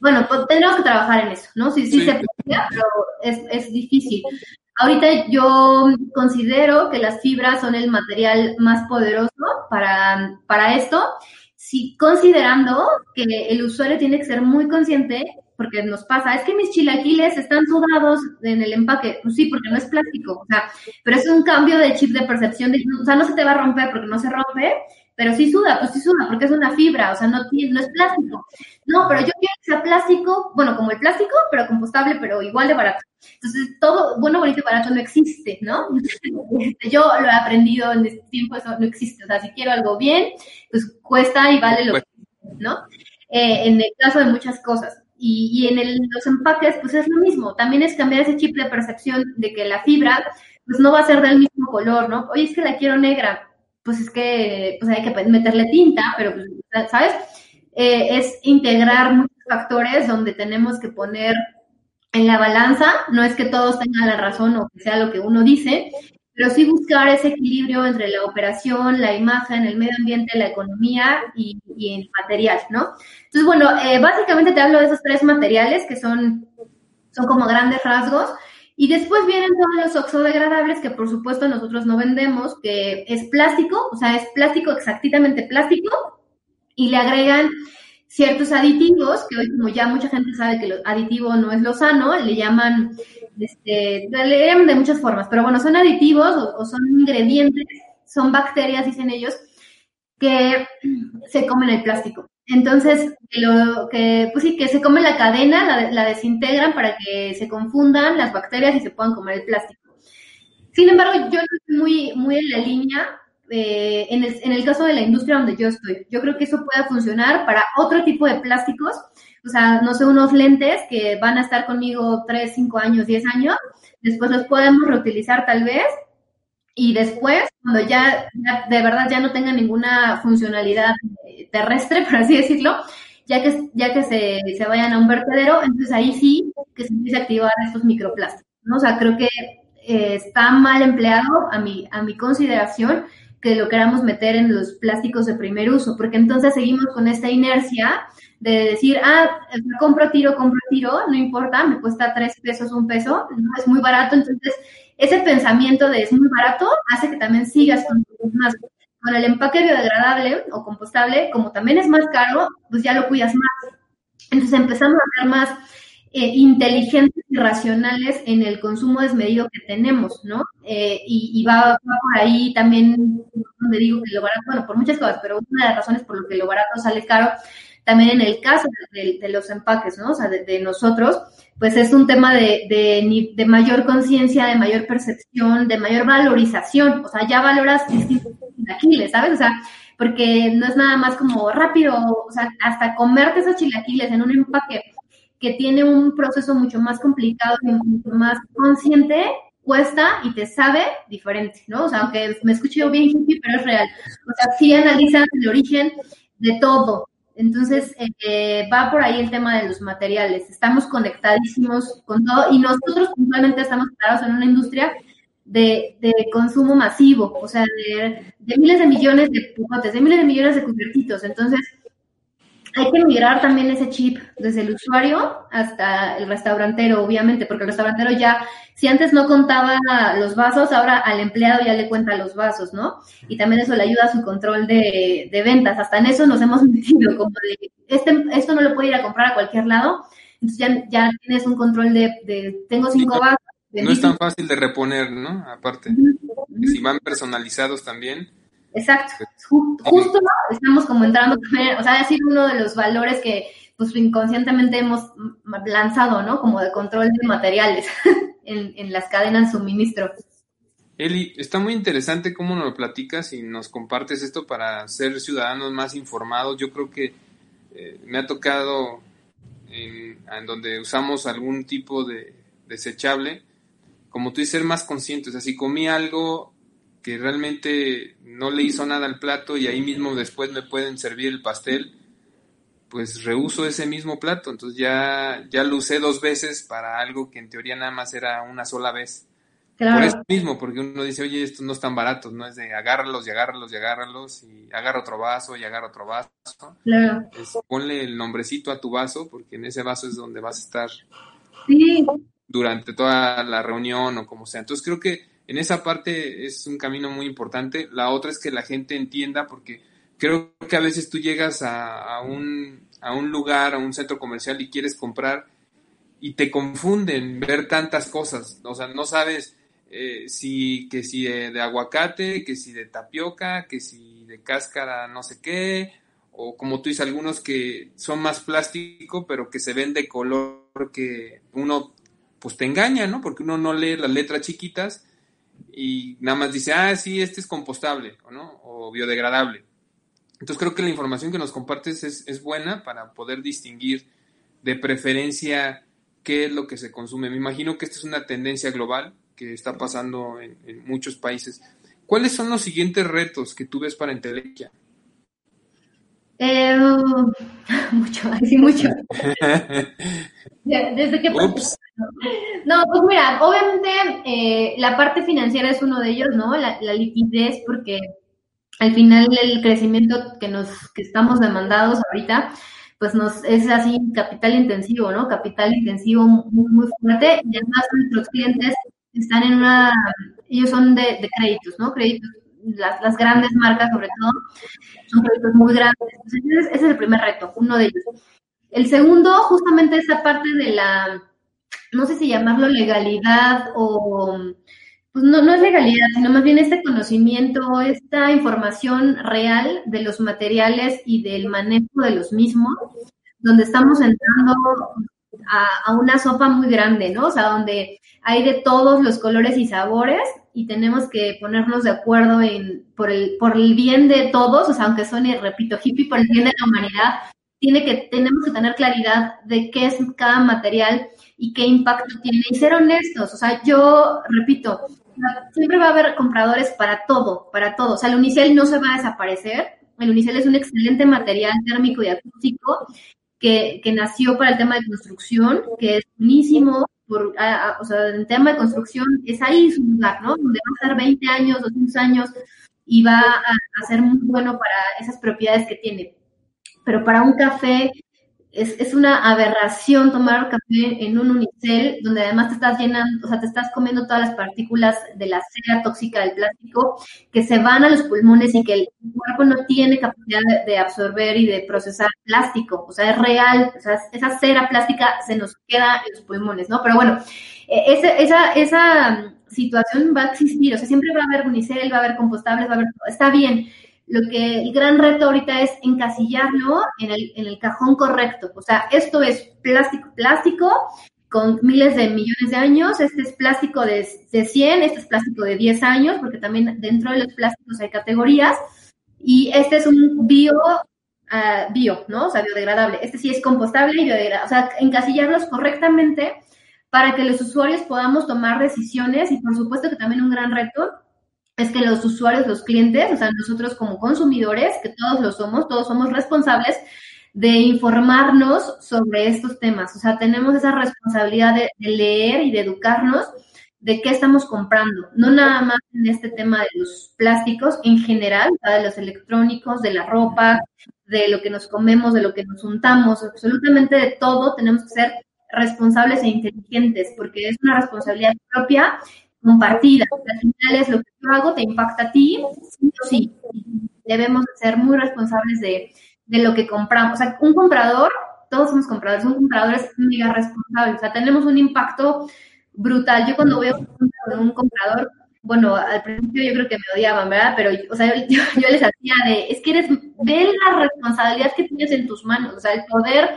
bueno, pues tendremos que trabajar en eso, ¿no? Sí, sí, se puede, pero es, es difícil. Ahorita yo considero que las fibras son el material más poderoso para, para esto, si considerando que el usuario tiene que ser muy consciente porque nos pasa, es que mis chilaquiles están sudados en el empaque. Pues sí, porque no es plástico, o sea, pero es un cambio de chip de percepción, de, o sea, no se te va a romper porque no se rompe, pero sí suda, pues sí suda, porque es una fibra, o sea, no, no es plástico. No, pero yo quiero que sea plástico, bueno, como el plástico, pero compostable, pero igual de barato. Entonces, todo bueno, bonito y barato no existe, ¿no? Yo lo he aprendido en este tiempo, eso no existe. O sea, si quiero algo bien, pues cuesta y vale lo que, ¿no? Eh, en el caso de muchas cosas. Y, en los empaques, pues es lo mismo. También es cambiar ese chip de percepción de que la fibra, pues no va a ser del mismo color, ¿no? Oye, es que la quiero negra. Pues es que pues hay que meterle tinta, pero, pues, ¿sabes? Eh, es integrar muchos factores donde tenemos que poner en la balanza. No es que todos tengan la razón o que sea lo que uno dice, pero sí buscar ese equilibrio entre la operación, la imagen, el medio ambiente, la economía y, el material, ¿no? Entonces, bueno, eh, básicamente te hablo de esos tres materiales que son, son como grandes rasgos. Y después vienen todos los oxodegradables que por supuesto nosotros no vendemos, que es plástico, o sea, es plástico exactamente plástico, y le agregan ciertos aditivos, que hoy como ya mucha gente sabe que el aditivo no es lo sano, le llaman, este, le llaman de muchas formas, pero bueno, son aditivos o, son ingredientes, son bacterias, dicen ellos, que se comen el plástico. Entonces, lo que, pues sí, que se come la cadena, la, la, desintegran para que se confundan las bacterias y se puedan comer el plástico. Sin embargo, yo no estoy muy, muy en la línea eh, en, el, en, el, caso de la industria donde yo estoy. Yo creo que eso pueda funcionar para otro tipo de plásticos, o sea, no sé, unos lentes que van a estar conmigo 3, 5 años, 10 años, después los podemos reutilizar tal vez, y después, cuando ya, de verdad ya no tenga ninguna funcionalidad terrestre, por así decirlo, ya que, ya que se, se vayan a un vertedero, entonces ahí sí que se empiece a activar estos microplásticos, ¿no? O sea, creo que eh, está mal empleado a mi, a mi consideración que lo queramos meter en los plásticos de primer uso, porque entonces seguimos con esta inercia de decir, ah, compro tiro, compro tiro, no importa, me cuesta tres pesos, un peso, es muy barato, entonces ese pensamiento de es muy barato hace que también sigas con más. Con el empaque biodegradable o compostable, como también es más caro, pues ya lo cuidas más. Entonces empezamos a ser más eh, inteligentes y racionales en el consumo desmedido que tenemos, ¿no? Eh, y, va, por ahí también, donde digo que lo barato, bueno, por muchas cosas, pero una de las razones por lo que lo barato sale caro, también en el caso de, los empaques, ¿no? O sea, de, nosotros, pues es un tema de, de, mayor conciencia, de mayor percepción, de mayor valorización, o sea, ya valoras distintos chilaquiles, ¿sabes? O sea, porque no es nada más como rápido, o sea, hasta comerte esos chilaquiles en un empaque que tiene un proceso mucho más complicado y mucho más consciente, cuesta y te sabe diferente, ¿no? O sea, aunque me escuche yo bien hippie, pero es real. O sea, sí analizan el origen de todo. Entonces, eh, va por ahí el tema de los materiales. Estamos conectadísimos con todo y nosotros puntualmente estamos parados en una industria de, de consumo masivo, o sea, de, de, miles de millones de pujotes, de miles de millones de cubiertitos. Entonces, hay que migrar también ese chip desde el usuario hasta el restaurantero, obviamente, porque el restaurantero ya, si antes no contaba los vasos, ahora al empleado ya le cuenta los vasos, ¿no? Y también eso le ayuda a su control de, ventas. Hasta en eso nos hemos metido, como de, este, esto no lo puede ir a comprar a cualquier lado, entonces ya, ya tienes un control de, tengo cinco vasos. No es tan fácil de reponer, ¿no? Aparte, si van personalizados también Exacto. Justo estamos como entrando, o sea, ha sido uno de los valores que pues inconscientemente hemos lanzado, ¿no? Como de control de materiales en, en las cadenas de suministro. Eli, está muy interesante cómo nos lo platicas y nos compartes esto para ser ciudadanos más informados. Yo creo que eh, me ha tocado en, donde usamos algún tipo de desechable, como tú dices, ser más conscientes. O sea, si comí algo que realmente no le hizo nada al plato y ahí mismo después me pueden servir el pastel, pues reuso ese mismo plato. Entonces ya, ya lo usé dos veces para algo que en teoría nada más era una sola vez. Por eso mismo, porque uno dice, oye, estos no están baratos, no es de agárralos y agárralos y agárralos y agarra otro vaso y agarra otro vaso. Claro. ponle el nombrecito a tu vaso, porque en ese vaso es donde vas a estar durante toda la reunión o como sea. Entonces creo que en esa parte es un camino muy importante. La otra es que la gente entienda, porque creo que a veces tú llegas a, un, a un lugar, a un centro comercial y quieres comprar y te confunden ver tantas cosas. O sea, no sabes eh, si, que si de, aguacate, que si de tapioca, que si de cáscara no sé qué, o como tú dices, algunos que son más plástico, pero que se ven de color que uno pues te engaña, ¿no? Porque uno no lee las letras chiquitas y nada más dice, ah, sí, este es compostable, ¿no? O biodegradable. Entonces creo que la información que nos compartes es, es buena para poder distinguir de preferencia qué es lo que se consume. Me imagino que esta es una tendencia global que está pasando en, muchos países. ¿Cuáles son los siguientes retos que tú ves para Entelequia? Eh, mucho, sí, mucho. Desde que No, pues mira, obviamente eh, la parte financiera es uno de ellos, ¿no? La, liquidez, porque al final el crecimiento que nos que estamos demandados ahorita, pues nos es así capital intensivo, ¿no? Capital intensivo muy, muy fuerte y además nuestros clientes están en una, ellos son de, créditos, ¿no? Créditos, las, las, grandes marcas sobre todo, son créditos muy grandes. Ese es el primer reto, uno de ellos. El segundo, justamente esa parte de la, no sé si llamarlo legalidad o, pues no, no es legalidad, sino más bien este conocimiento, esta información real de los materiales y del manejo de los mismos, donde estamos entrando a, una sopa muy grande, ¿no? O sea, donde hay de todos los colores y sabores y tenemos que ponernos de acuerdo en por el por el bien de todos, o sea, aunque suene, repito, hippie por el bien de la humanidad, tiene que tenemos que tener claridad de qué es cada material y qué impacto tiene y ser honestos, o sea, yo repito, siempre va a haber compradores para todo, para todo, o sea, el unicel no se va a desaparecer, el unicel es un excelente material térmico y acústico que, que nació para el tema de construcción, que es buenísimo, por, o sea, en tema de construcción, es ahí su lugar, ¿no? Donde va a estar 20 años, 200 años y va a, a ser muy bueno para esas propiedades que tiene. Pero para un café es, es, una aberración tomar café en un unicel, donde además te estás llenando, o sea, te estás comiendo todas las partículas de la cera tóxica del plástico que se van a los pulmones y que el cuerpo no tiene capacidad de, absorber y de procesar plástico. O sea, es real, o sea, esa cera plástica se nos queda en los pulmones, ¿no? Pero bueno, e, esa, esa situación va a existir, o sea, siempre va a haber unicel, va a haber compostables, va a haber, está bien lo que el gran reto ahorita es encasillarlo en el, en el cajón correcto. O sea, esto es plástico, plástico con miles de millones de años, este es plástico de, de 100, este es plástico de 10 años, porque también dentro de los plásticos hay categorías, y este es un bio, uh, bio, ¿no? O sea, biodegradable. Este sí es compostable y biodegradable. O sea, encasillarlos correctamente para que los usuarios podamos tomar decisiones y por supuesto que también un gran reto es que los usuarios, los clientes, o sea, nosotros como consumidores, que todos lo somos, todos somos responsables de informarnos sobre estos temas. O sea, tenemos esa responsabilidad de, leer y de educarnos de qué estamos comprando, no nada más en este tema de los plásticos en general, de los electrónicos, de la ropa, de lo que nos comemos, de lo que nos untamos, absolutamente de todo tenemos que ser responsables e inteligentes, porque es una responsabilidad propia compartida. Al final es lo que yo hago, te impacta a ti, sí o sí. Debemos ser muy responsables de, de lo que compramos. O sea, un comprador, todos somos compradores, un comprador es mega responsable. O sea, tenemos un impacto brutal. Yo cuando veo un comprador, bueno, al principio yo creo que me odiaban, ¿verdad? Pero, o sea, yo, les hacía de, es que eres, ve la responsabilidad que tienes en tus manos, o sea, el poder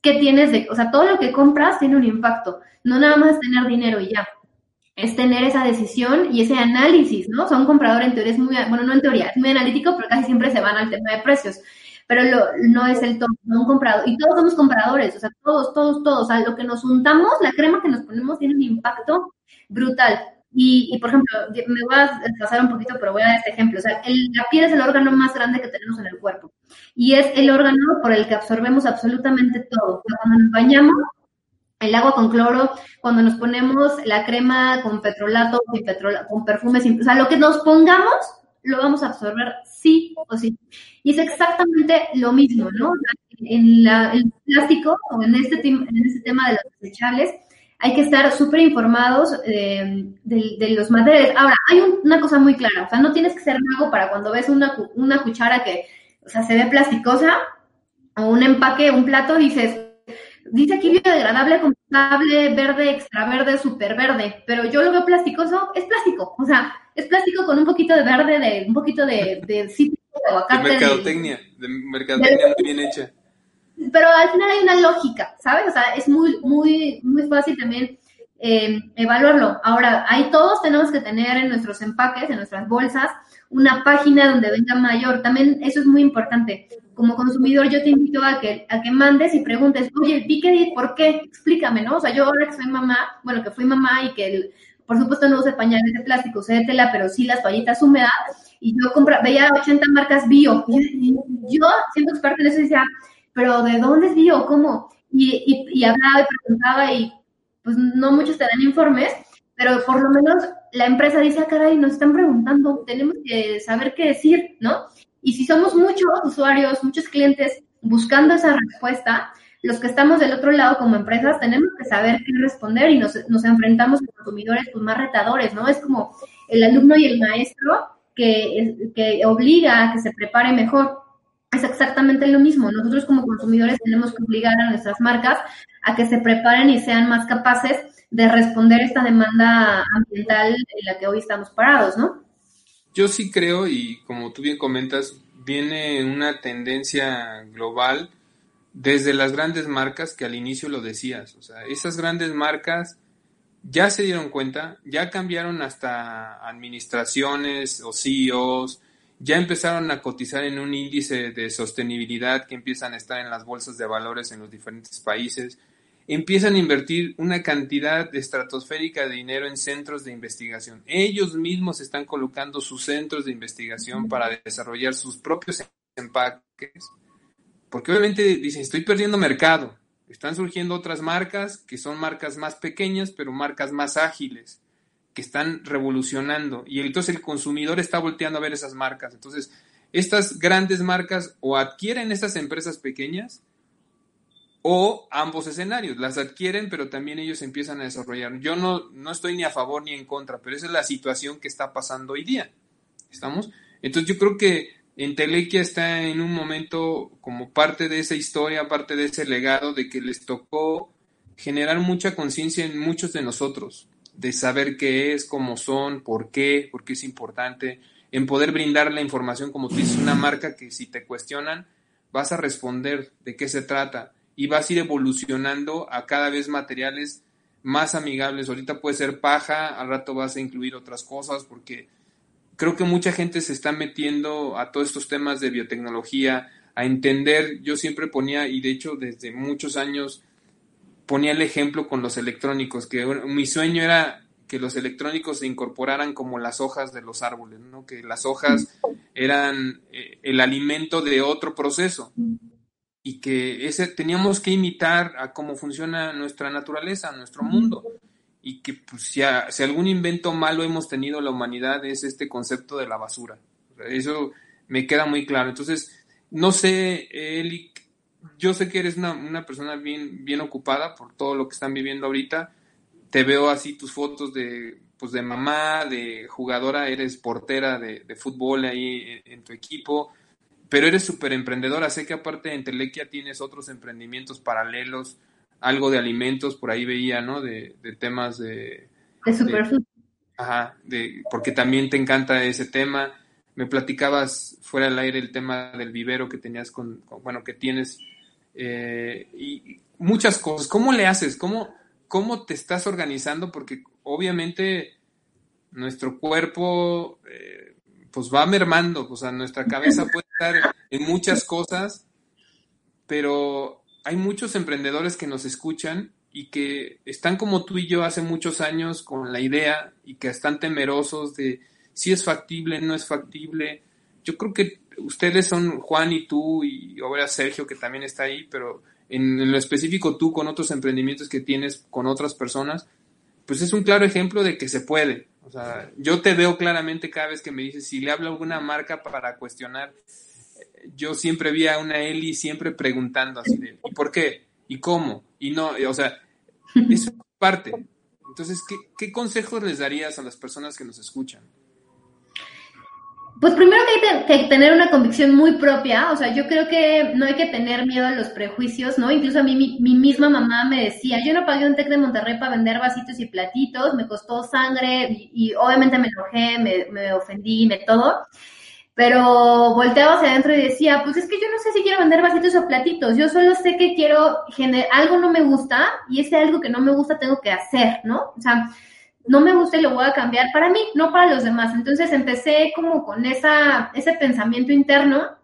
¿qué tienes de, o sea, todo lo que compras tiene un impacto, no nada más tener dinero y ya, es tener esa decisión y ese análisis, ¿no? O sea, un comprador en teoría es muy, bueno, no en teoría, es muy analítico, pero casi siempre se van al tema de precios, pero lo, no es el todo, no un comprador, y todos somos compradores, o sea, todos, todos, todos, o sea, lo que nos untamos, la crema que nos ponemos tiene un impacto brutal. Y, y, por ejemplo, me voy a pasar un poquito, pero voy a dar este ejemplo. O sea, el, la piel es el órgano más grande que tenemos en el cuerpo. Y es el órgano por el que absorbemos absolutamente todo. Cuando nos bañamos, el agua con cloro, cuando nos ponemos la crema con petrolato, sin petrol, con perfume, o sea, lo que nos pongamos, lo vamos a absorber sí o sí. Y es exactamente lo mismo, ¿no? En la, el plástico, o en este, en este tema de los desechables, hay que estar súper informados eh, de, los materiales. Ahora, hay una cosa muy clara, o sea, no tienes que ser mago para cuando ves una, una cuchara que, o sea, se ve plasticosa, o un empaque, un plato, dices, dice aquí biodegradable, compostable, verde, extra verde, super verde, pero yo lo veo plasticoso, es plástico, o sea, es plástico con un poquito de verde, de un poquito de, de cítrico, de aguacate. De mercadotecnia, de mercadotecnia muy bien hecha pero al final hay una lógica, ¿sabes? O sea, es muy, muy, muy fácil también eh, evaluarlo. Ahora, ahí todos tenemos que tener en nuestros empaques, en nuestras bolsas, una página donde venga mayor. También eso es muy importante. Como consumidor, yo te invito a que, a que mandes y preguntes, oye, vi que, ¿por qué? Explícame, ¿no? O sea, yo ahora que soy mamá, bueno, que fui mamá y que, por supuesto, no usé pañales de plástico, usé de tela, pero sí las toallitas húmedas, y yo compra, veía 80 marcas bio. Y yo, siendo experta en eso, decía, pero ¿de dónde es bio? ¿Cómo? Y, y, hablaba y preguntaba y pues no muchos te dan informes, pero por lo menos la empresa dice, ah, caray, nos están preguntando, tenemos que saber qué decir, ¿no? Y si somos muchos usuarios, muchos clientes buscando esa respuesta, los que estamos del otro lado como empresas tenemos que saber qué responder y nos, nos enfrentamos a consumidores pues, más retadores, ¿no? Es como el alumno y el maestro que, que obliga a que se prepare mejor es exactamente lo mismo. Nosotros como consumidores tenemos que obligar a nuestras marcas a que se preparen y sean más capaces de responder esta demanda ambiental en la que hoy estamos parados, ¿no? Yo sí creo, y como tú bien comentas, viene una tendencia global desde las grandes marcas que al inicio lo decías. O sea, esas grandes marcas ya se dieron cuenta, ya cambiaron hasta administraciones o CEOs, ya empezaron a cotizar en un índice de sostenibilidad que empiezan a estar en las bolsas de valores en los diferentes países, empiezan a invertir una cantidad estratosférica de dinero en centros de investigación. Ellos mismos están colocando sus centros de investigación para desarrollar sus propios empaques, porque obviamente dicen, estoy perdiendo mercado. Están surgiendo otras marcas que son marcas más pequeñas, pero marcas más ágiles que están revolucionando y entonces el consumidor está volteando a ver esas marcas. Entonces, estas grandes marcas o adquieren estas empresas pequeñas o ambos escenarios, las adquieren, pero también ellos empiezan a desarrollar. Yo no, no estoy ni a favor ni en contra, pero esa es la situación que está pasando hoy día. ¿Estamos? Entonces yo creo que Entelequia está en un momento como parte de esa historia, parte de ese legado de que les tocó generar mucha conciencia en muchos de nosotros de saber qué es, cómo son, por qué, por qué es importante, en poder brindar la información, como tú dices, una marca que si te cuestionan, vas a responder de qué se trata y vas a ir evolucionando a cada vez materiales más amigables. Ahorita puede ser paja, al rato vas a incluir otras cosas, porque creo que mucha gente se está metiendo a todos estos temas de biotecnología, a entender, yo siempre ponía, y de hecho desde muchos años, ponía el ejemplo con los electrónicos, que mi sueño era que los electrónicos se incorporaran como las hojas de los árboles, ¿no? que las hojas eran eh, el alimento de otro proceso y que ese teníamos que imitar a cómo funciona nuestra naturaleza, nuestro mundo y que pues, si, si, algún invento malo hemos tenido la humanidad es este concepto de la basura. Eso me queda muy claro. Entonces, no sé, Eli, yo sé que eres una, persona bien, bien ocupada por todo lo que están viviendo ahorita. Te veo así tus fotos de, pues de mamá, de jugadora, eres portera de, fútbol ahí en, tu equipo, pero eres súper emprendedora. Sé que aparte de Telequia tienes otros emprendimientos paralelos, algo de alimentos, por ahí veía, ¿no? De, temas de... De superfood. Ajá, de, porque también te encanta ese tema. Me platicabas fuera del aire el tema del vivero que tenías con, bueno, que tienes. Eh, y muchas cosas. ¿Cómo le haces? ¿Cómo, cómo te estás organizando? Porque obviamente nuestro cuerpo eh, pues va mermando, o sea, nuestra cabeza puede estar en muchas cosas, pero hay muchos emprendedores que nos escuchan y que están como tú y yo hace muchos años con la idea y que están temerosos de si es factible, no es factible. Yo creo que ustedes son Juan y tú y ahora Sergio que también está ahí, pero en, lo específico tú con otros emprendimientos que tienes con otras personas, pues es un claro ejemplo de que se puede. O sea, yo te veo claramente cada vez que me dices, si le hablo a alguna marca para cuestionar, yo siempre vi a una Eli siempre preguntando así de, ¿y por qué? ¿Y cómo? Y no, o sea, eso es parte. Entonces, ¿qué, ¿qué consejos les darías a las personas que nos escuchan? Pues primero que hay que tener una convicción muy propia, o sea, yo creo que no hay que tener miedo a los prejuicios, ¿no? Incluso a mí mi, misma mamá me decía, yo no pagué un TEC de Monterrey para vender vasitos y platitos, me costó sangre y, obviamente me enojé, me, me, ofendí, me todo, pero volteaba hacia adentro y decía, pues es que yo no sé si quiero vender vasitos o platitos, yo solo sé que quiero, algo no me gusta y ese algo que no me gusta tengo que hacer, ¿no? O sea, no me gusta y lo voy a cambiar para mí, no para los demás. Entonces empecé como con esa, ese pensamiento interno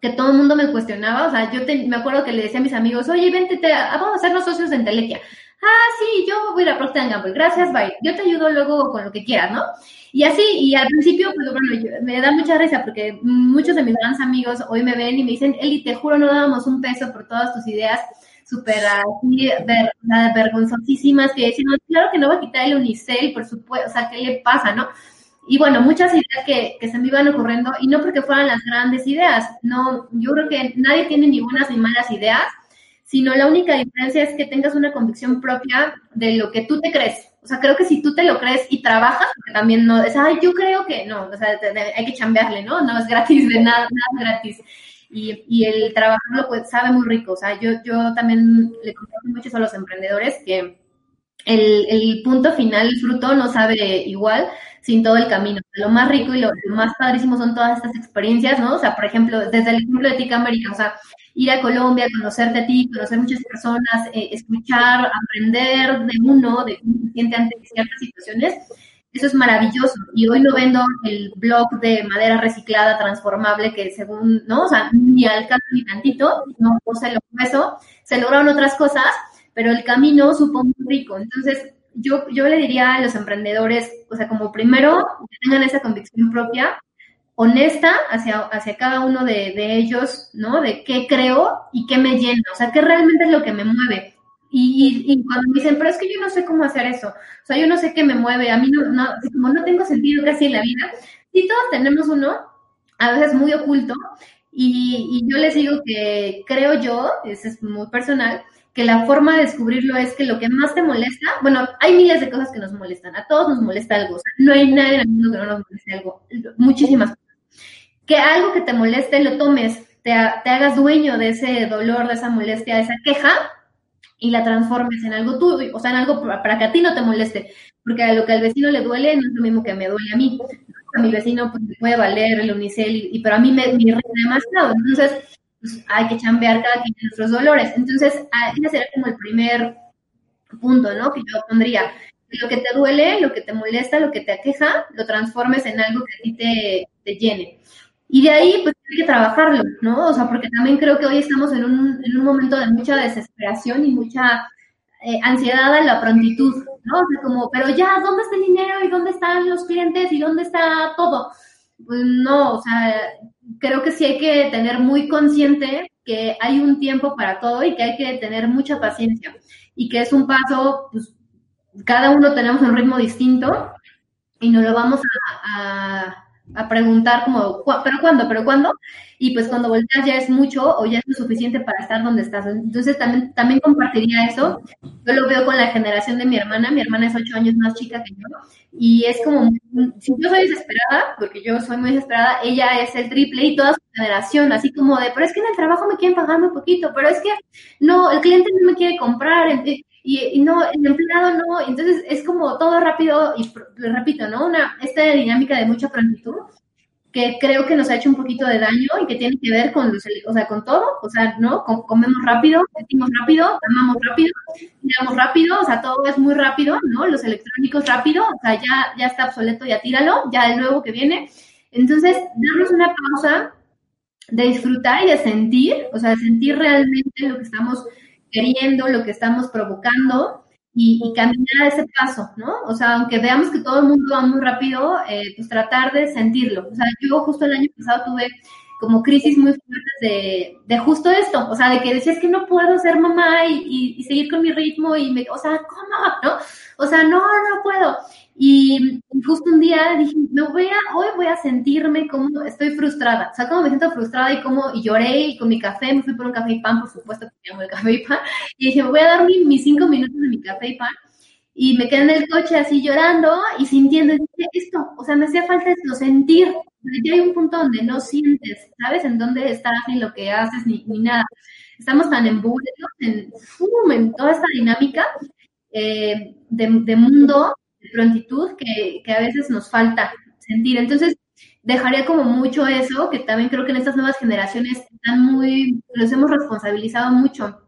que todo el mundo me cuestionaba. O sea, yo me acuerdo que le decía a mis amigos, oye, vente, te, vamos a ser los socios de Entelequia. Ah, sí, yo voy a ir a Procter Gamble. Gracias, bye. Yo te ayudo luego con lo que quieras, ¿no? Y así, y al principio, pues bueno, me da mucha risa porque muchos de mis grandes amigos hoy me ven y me dicen, Eli, te juro, no dábamos un peso por todas tus ideas súper así, ver, vergonzosísimas, que decimos, claro que no va a quitar el unicel, por supuesto, o sea, ¿qué le pasa, no? Y bueno, muchas ideas que, que se me iban ocurriendo, y no porque fueran las grandes ideas, no, yo creo que nadie tiene ni buenas ni malas ideas, sino la única diferencia es que tengas una convicción propia de lo que tú te crees. O sea, creo que si tú te lo crees y trabajas, porque también no es, ay, yo creo que no, o sea, hay que chambearle, ¿no? No es gratis, de nada, nada gratis y, el trabajarlo pues sabe muy rico. O sea, yo, yo también le comento mucho a los emprendedores que el, el, punto final, el fruto, no sabe igual sin todo el camino. Lo más rico y lo, más padrísimo son todas estas experiencias, ¿no? O sea, por ejemplo, desde el ejemplo de TIC América, o sea, ir a Colombia, conocerte a ti, conocer muchas personas, eh, escuchar, aprender de uno, de cómo se siente ante ciertas situaciones, eso es maravilloso. Y hoy no vendo el blog de madera reciclada transformable que según, ¿no? O sea, ni alcanza ni tantito, no, se lo eso, se lograron otras cosas, pero el camino supo muy rico. Entonces, yo, yo le diría a los emprendedores, o sea, como primero, que tengan esa convicción propia, honesta hacia, hacia cada uno de, de ellos, ¿no? De qué creo y qué me llena, o sea, qué realmente es lo que me mueve. Y, y, cuando me dicen, pero es que yo no sé cómo hacer eso, o sea, yo no sé qué me mueve, a mí no, no como no tengo sentido casi en la vida, sí todos tenemos uno, a veces muy oculto, y, y yo les digo que creo yo, eso es muy personal, que la forma de descubrirlo es que lo que más te molesta, bueno, hay miles de cosas que nos molestan, a todos nos molesta algo, o sea, no hay nadie en el mundo que no nos moleste algo, muchísimas cosas. Que algo que te moleste lo tomes, te, te hagas dueño de ese dolor, de esa molestia, de esa queja, y la transformes en algo tuyo, o sea, en algo para que a ti no te moleste, porque a lo que al vecino le duele no es lo mismo que me duele a mí. A mi vecino pues me puede valer el unicel, y, pero a mí me, me demasiado. Entonces, pues, hay que chambear cada quien nuestros dolores. Entonces, ese sería como el primer punto, ¿no? Que yo pondría. Lo que te duele, lo que te molesta, lo que te aqueja, lo transformes en algo que a ti te, te llene. Y de ahí, pues hay que trabajarlo, ¿no? O sea, porque también creo que hoy estamos en un, en un momento de mucha desesperación y mucha eh, ansiedad a la prontitud, ¿no? O sea, como, pero ya, ¿dónde está el dinero y dónde están los clientes y dónde está todo? Pues no, o sea, creo que sí hay que tener muy consciente que hay un tiempo para todo y que hay que tener mucha paciencia y que es un paso, pues cada uno tenemos un ritmo distinto y no lo vamos a preguntar como, ¿pero cuándo? ¿Pero cuándo? Y pues cuando volteas ya es mucho o ya es lo suficiente para estar donde estás. Entonces también, también compartiría eso. Yo lo veo con la generación de mi hermana. Mi hermana es ocho años más chica que yo. Y es como, si yo soy desesperada, porque yo soy muy desesperada, ella es el triple y toda su generación, así como de, pero es que en el trabajo me quieren pagar muy poquito, pero es que no, el cliente no me quiere comprar y, no, el empleado no, entonces es como todo rápido y repito, ¿no? Una, esta dinámica de mucha prontitud que creo que nos ha hecho un poquito de daño y que tiene que ver con los, o sea, con todo, o sea, ¿no? comemos rápido, sentimos rápido, amamos rápido, miramos rápido, o sea, todo es muy rápido, ¿no? Los electrónicos rápido, o sea, ya, ya está obsoleto, ya tíralo, ya el nuevo que viene. Entonces, darnos una pausa de disfrutar y de sentir, o sea, de sentir realmente lo que estamos queriendo, lo que estamos provocando y, caminar a ese paso, ¿no? O sea, aunque veamos que todo el mundo va muy rápido, eh, pues tratar de sentirlo. O sea, yo justo el año pasado tuve como crisis muy fuertes de, de justo esto, o sea, de que decías que no puedo ser mamá y, y, seguir con mi ritmo y me, o sea, ¿cómo? ¿No? O sea, no, no puedo. Y justo un día dije, me voy a, hoy voy a sentirme como estoy frustrada, o sea, como me siento frustrada y como, y lloré y con mi café, me fui por un café y pan, por supuesto que amo el café y pan, y dije, voy a dar mis cinco minutos de mi café y pan, y me quedé en el coche así llorando y sintiendo, esto, o sea, me hacía falta esto, sentir, ya hay un punto donde no sientes, ¿sabes? En dónde estás, ni lo que haces, ni, ni nada. Estamos tan envueltos en, en toda esta dinámica eh, de, de mundo prontitud que, que a veces nos falta sentir. Entonces, dejaría como mucho eso, que también creo que en estas nuevas generaciones están muy, los hemos responsabilizado mucho.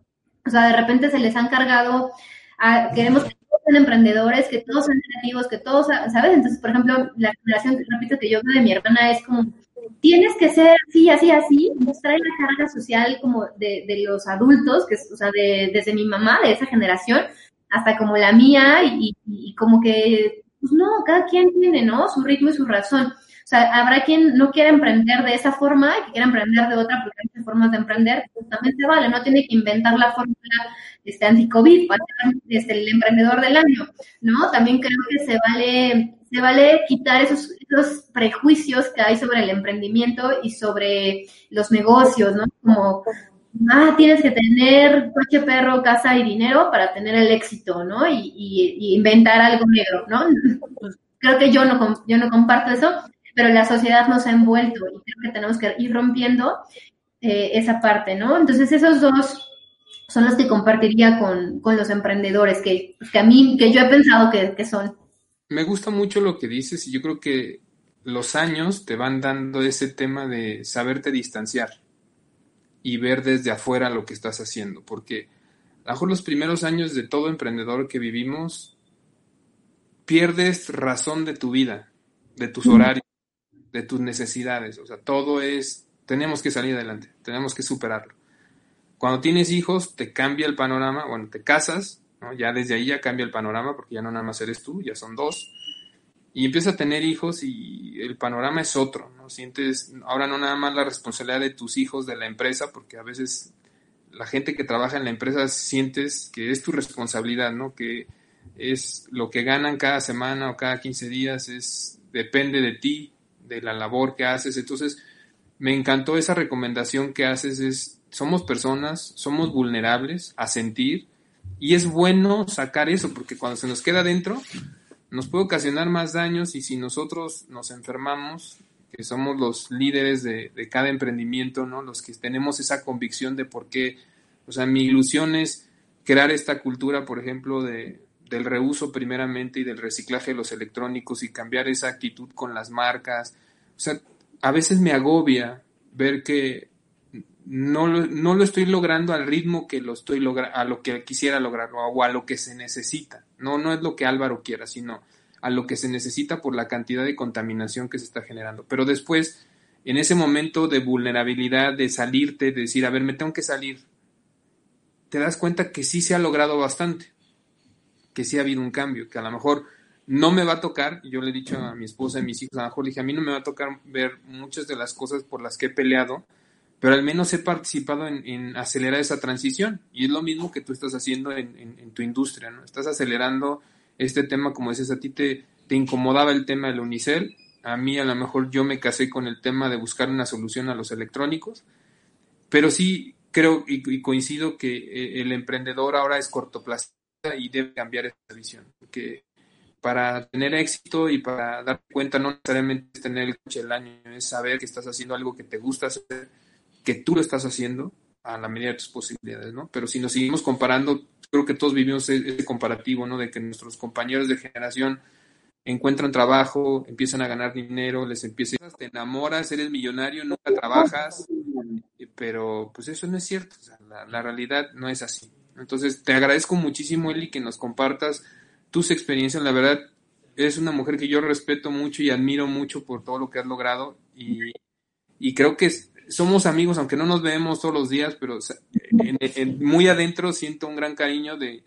O sea, de repente se les han cargado, a, queremos que todos sean emprendedores, que todos sean creativos, que todos, ¿sabes? Entonces, por ejemplo, la generación, que yo veo de mi hermana es como, tienes que ser así, así, así, nos trae la carga social como de, de los adultos, que es, o sea, de, desde mi mamá, de esa generación, hasta como la mía y, como que, pues no, cada quien tiene, ¿no? Su ritmo y su razón. O sea, habrá quien no quiera emprender de esa forma y que quiera emprender de otra porque hay formas de emprender, pues también se vale, no tiene que inventar la fórmula este, anti-COVID para ser este, el emprendedor del año, ¿no? También creo que se vale, se vale quitar esos, esos prejuicios que hay sobre el emprendimiento y sobre los negocios, ¿no? Como, ah, tienes que tener coche, perro, casa y dinero para tener el éxito, ¿no? Y, inventar algo negro, ¿no? Pues, creo que yo no, yo no comparto eso, pero la sociedad nos ha envuelto y creo que tenemos que ir rompiendo eh, esa parte, ¿no? Entonces esos dos son los que compartiría con, los emprendedores, que, que, a mí, que yo he pensado que, que son. Me gusta mucho lo que dices y yo creo que los años te van dando ese tema de saberte distanciar y ver desde afuera lo que estás haciendo, porque a lo mejor los primeros años de todo emprendedor que vivimos, pierdes razón de tu vida, de tus horarios, de tus necesidades, o sea, todo es, tenemos que salir adelante, tenemos que superarlo. Cuando tienes hijos, te cambia el panorama, bueno, te casas, ya desde ahí ya cambia el panorama, porque ya no nada más eres tú, ya son dos, y empiezas a tener hijos y el panorama es otro, ¿no? Sientes ahora no nada más la responsabilidad de tus hijos, de la empresa, porque a veces la gente que trabaja en la empresa sientes que es tu responsabilidad, ¿no? Que es lo que ganan cada semana o cada 15 días, es depende de ti, de la labor que haces. Entonces, me encantó esa recomendación que haces, es somos personas, somos vulnerables a sentir y es bueno sacar eso, porque cuando se nos queda dentro, nos puede ocasionar más daños y si nosotros nos enfermamos, que somos los líderes de, cada emprendimiento, ¿no? Los que tenemos esa convicción de por qué, o sea, mi ilusión es crear esta cultura, por ejemplo, de, del reuso primeramente y del reciclaje de los electrónicos y cambiar esa actitud con las marcas. O sea, a veces me agobia ver que no lo, no lo estoy logrando al ritmo que lo estoy logrando, a lo que quisiera lograrlo o a lo que se necesita. No, no es lo que Álvaro quiera, sino a lo que se necesita por la cantidad de contaminación que se está generando. Pero después, en ese momento de vulnerabilidad, de salirte, de decir, a ver, me tengo que salir, te das cuenta que sí se ha logrado bastante, que sí ha habido un cambio, que a lo mejor no me va a tocar, yo le he dicho a mi esposa y a mis hijos, a lo mejor dije, a mí no me va a tocar ver muchas de las cosas por las que he peleado, pero al menos he participado en, acelerar esa transición. Y es lo mismo que tú estás haciendo en, tu industria, ¿no? Estás acelerando este tema, como dices, a ti te, incomodaba el tema del unicel, a mí a lo mejor yo me casé con el tema de buscar una solución a los electrónicos, pero sí creo y, coincido que eh, el emprendedor ahora es cortoplacista y debe cambiar esa visión, porque para tener éxito y para darte cuenta no necesariamente es tener el coche del año, es saber que estás haciendo algo que te gusta hacer que tú lo estás haciendo a la medida de tus posibilidades, ¿no? Pero si nos seguimos comparando, creo que todos vivimos ese comparativo, ¿no? De que nuestros compañeros de generación encuentran trabajo, empiezan a ganar dinero, les empieza, te enamoras, eres millonario, nunca trabajas, pero pues eso no es cierto, la, realidad no es así. Entonces, te agradezco muchísimo, Eli, que nos compartas tus experiencias. La verdad, eres una mujer que yo respeto mucho y admiro mucho por todo lo que has logrado y, y creo que somos amigos, aunque no nos vemos todos los días, pero muy adentro siento un gran cariño de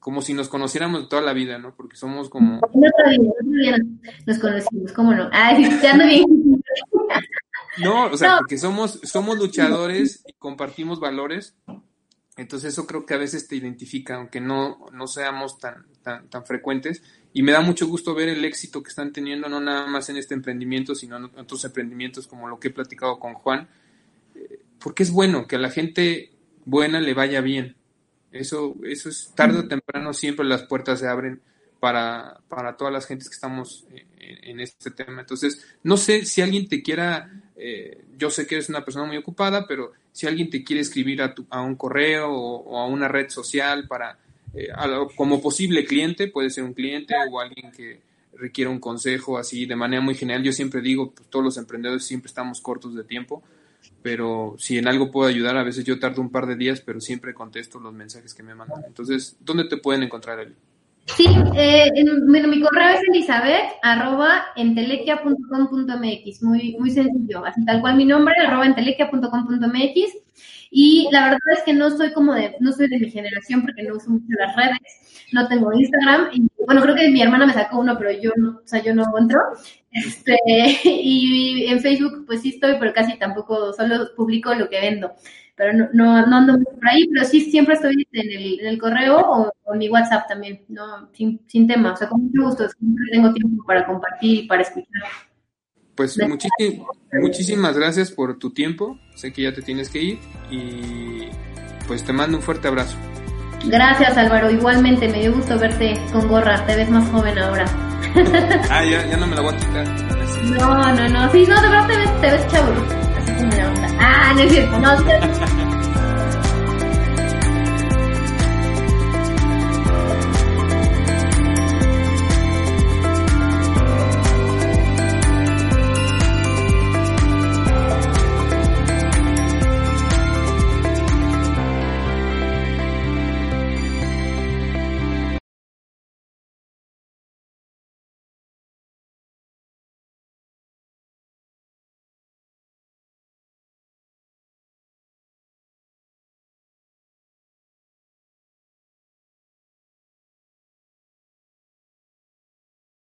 como si nos conociéramos toda la vida, ¿no? Porque somos como... Nos conocimos, ¿cómo no? Ay, ya no bien. No, o sea, porque somos, somos luchadores y compartimos valores. Entonces eso creo que a veces te identifica, aunque no, no seamos tan, tan, tan frecuentes. Y me da mucho gusto ver el éxito que están teniendo, no nada más en este emprendimiento, sino en otros emprendimientos como lo que he platicado con Juan. Porque es bueno que a la gente buena le vaya bien. Eso, eso es tarde o temprano, siempre las puertas se abren para, para todas las gentes que estamos en, este tema. Entonces, no sé si alguien te quiera, eh, yo sé que eres una persona muy ocupada, pero si alguien te quiere escribir a, tu, a un correo o, a una red social para, eh, como posible cliente, puede ser un cliente o alguien que requiera un consejo así de manera muy general. Yo siempre digo, pues, todos los emprendedores siempre estamos cortos de tiempo pero si en algo puedo ayudar, a veces yo tardo un par de días, pero siempre contesto los mensajes que me mandan. Entonces, ¿dónde te pueden encontrar, Eli? Sí, eh, bueno, mi correo es elizabeth arroba entelequia.com.mx, muy, muy sencillo, así tal cual mi nombre, arroba entelequia.com.mx. Y la verdad es que no soy como de, no soy de mi generación porque no uso mucho las redes, no tengo Instagram, y bueno, creo que mi hermana me sacó uno, pero yo no, o sea, yo no entro. Este, y en Facebook, pues sí estoy, pero casi tampoco, solo publico lo que vendo. Pero no, no, no ando por ahí, pero sí siempre estoy en el, en el correo o, en mi WhatsApp también, no, sin, sin tema. O sea, con mucho gusto, siempre tengo tiempo para compartir y para escuchar. Pues muchísimas gracias por tu tiempo. Sé que ya te tienes que ir y pues te mando un fuerte abrazo. Gracias Álvaro, igualmente me dio gusto verte con gorra, te ves más joven ahora. ah, ya, ya no me la voy a quitar. No, no, no, sí, no, de verdad te ves, te ves chavo, así como la onda. Ah, no es cierto, no,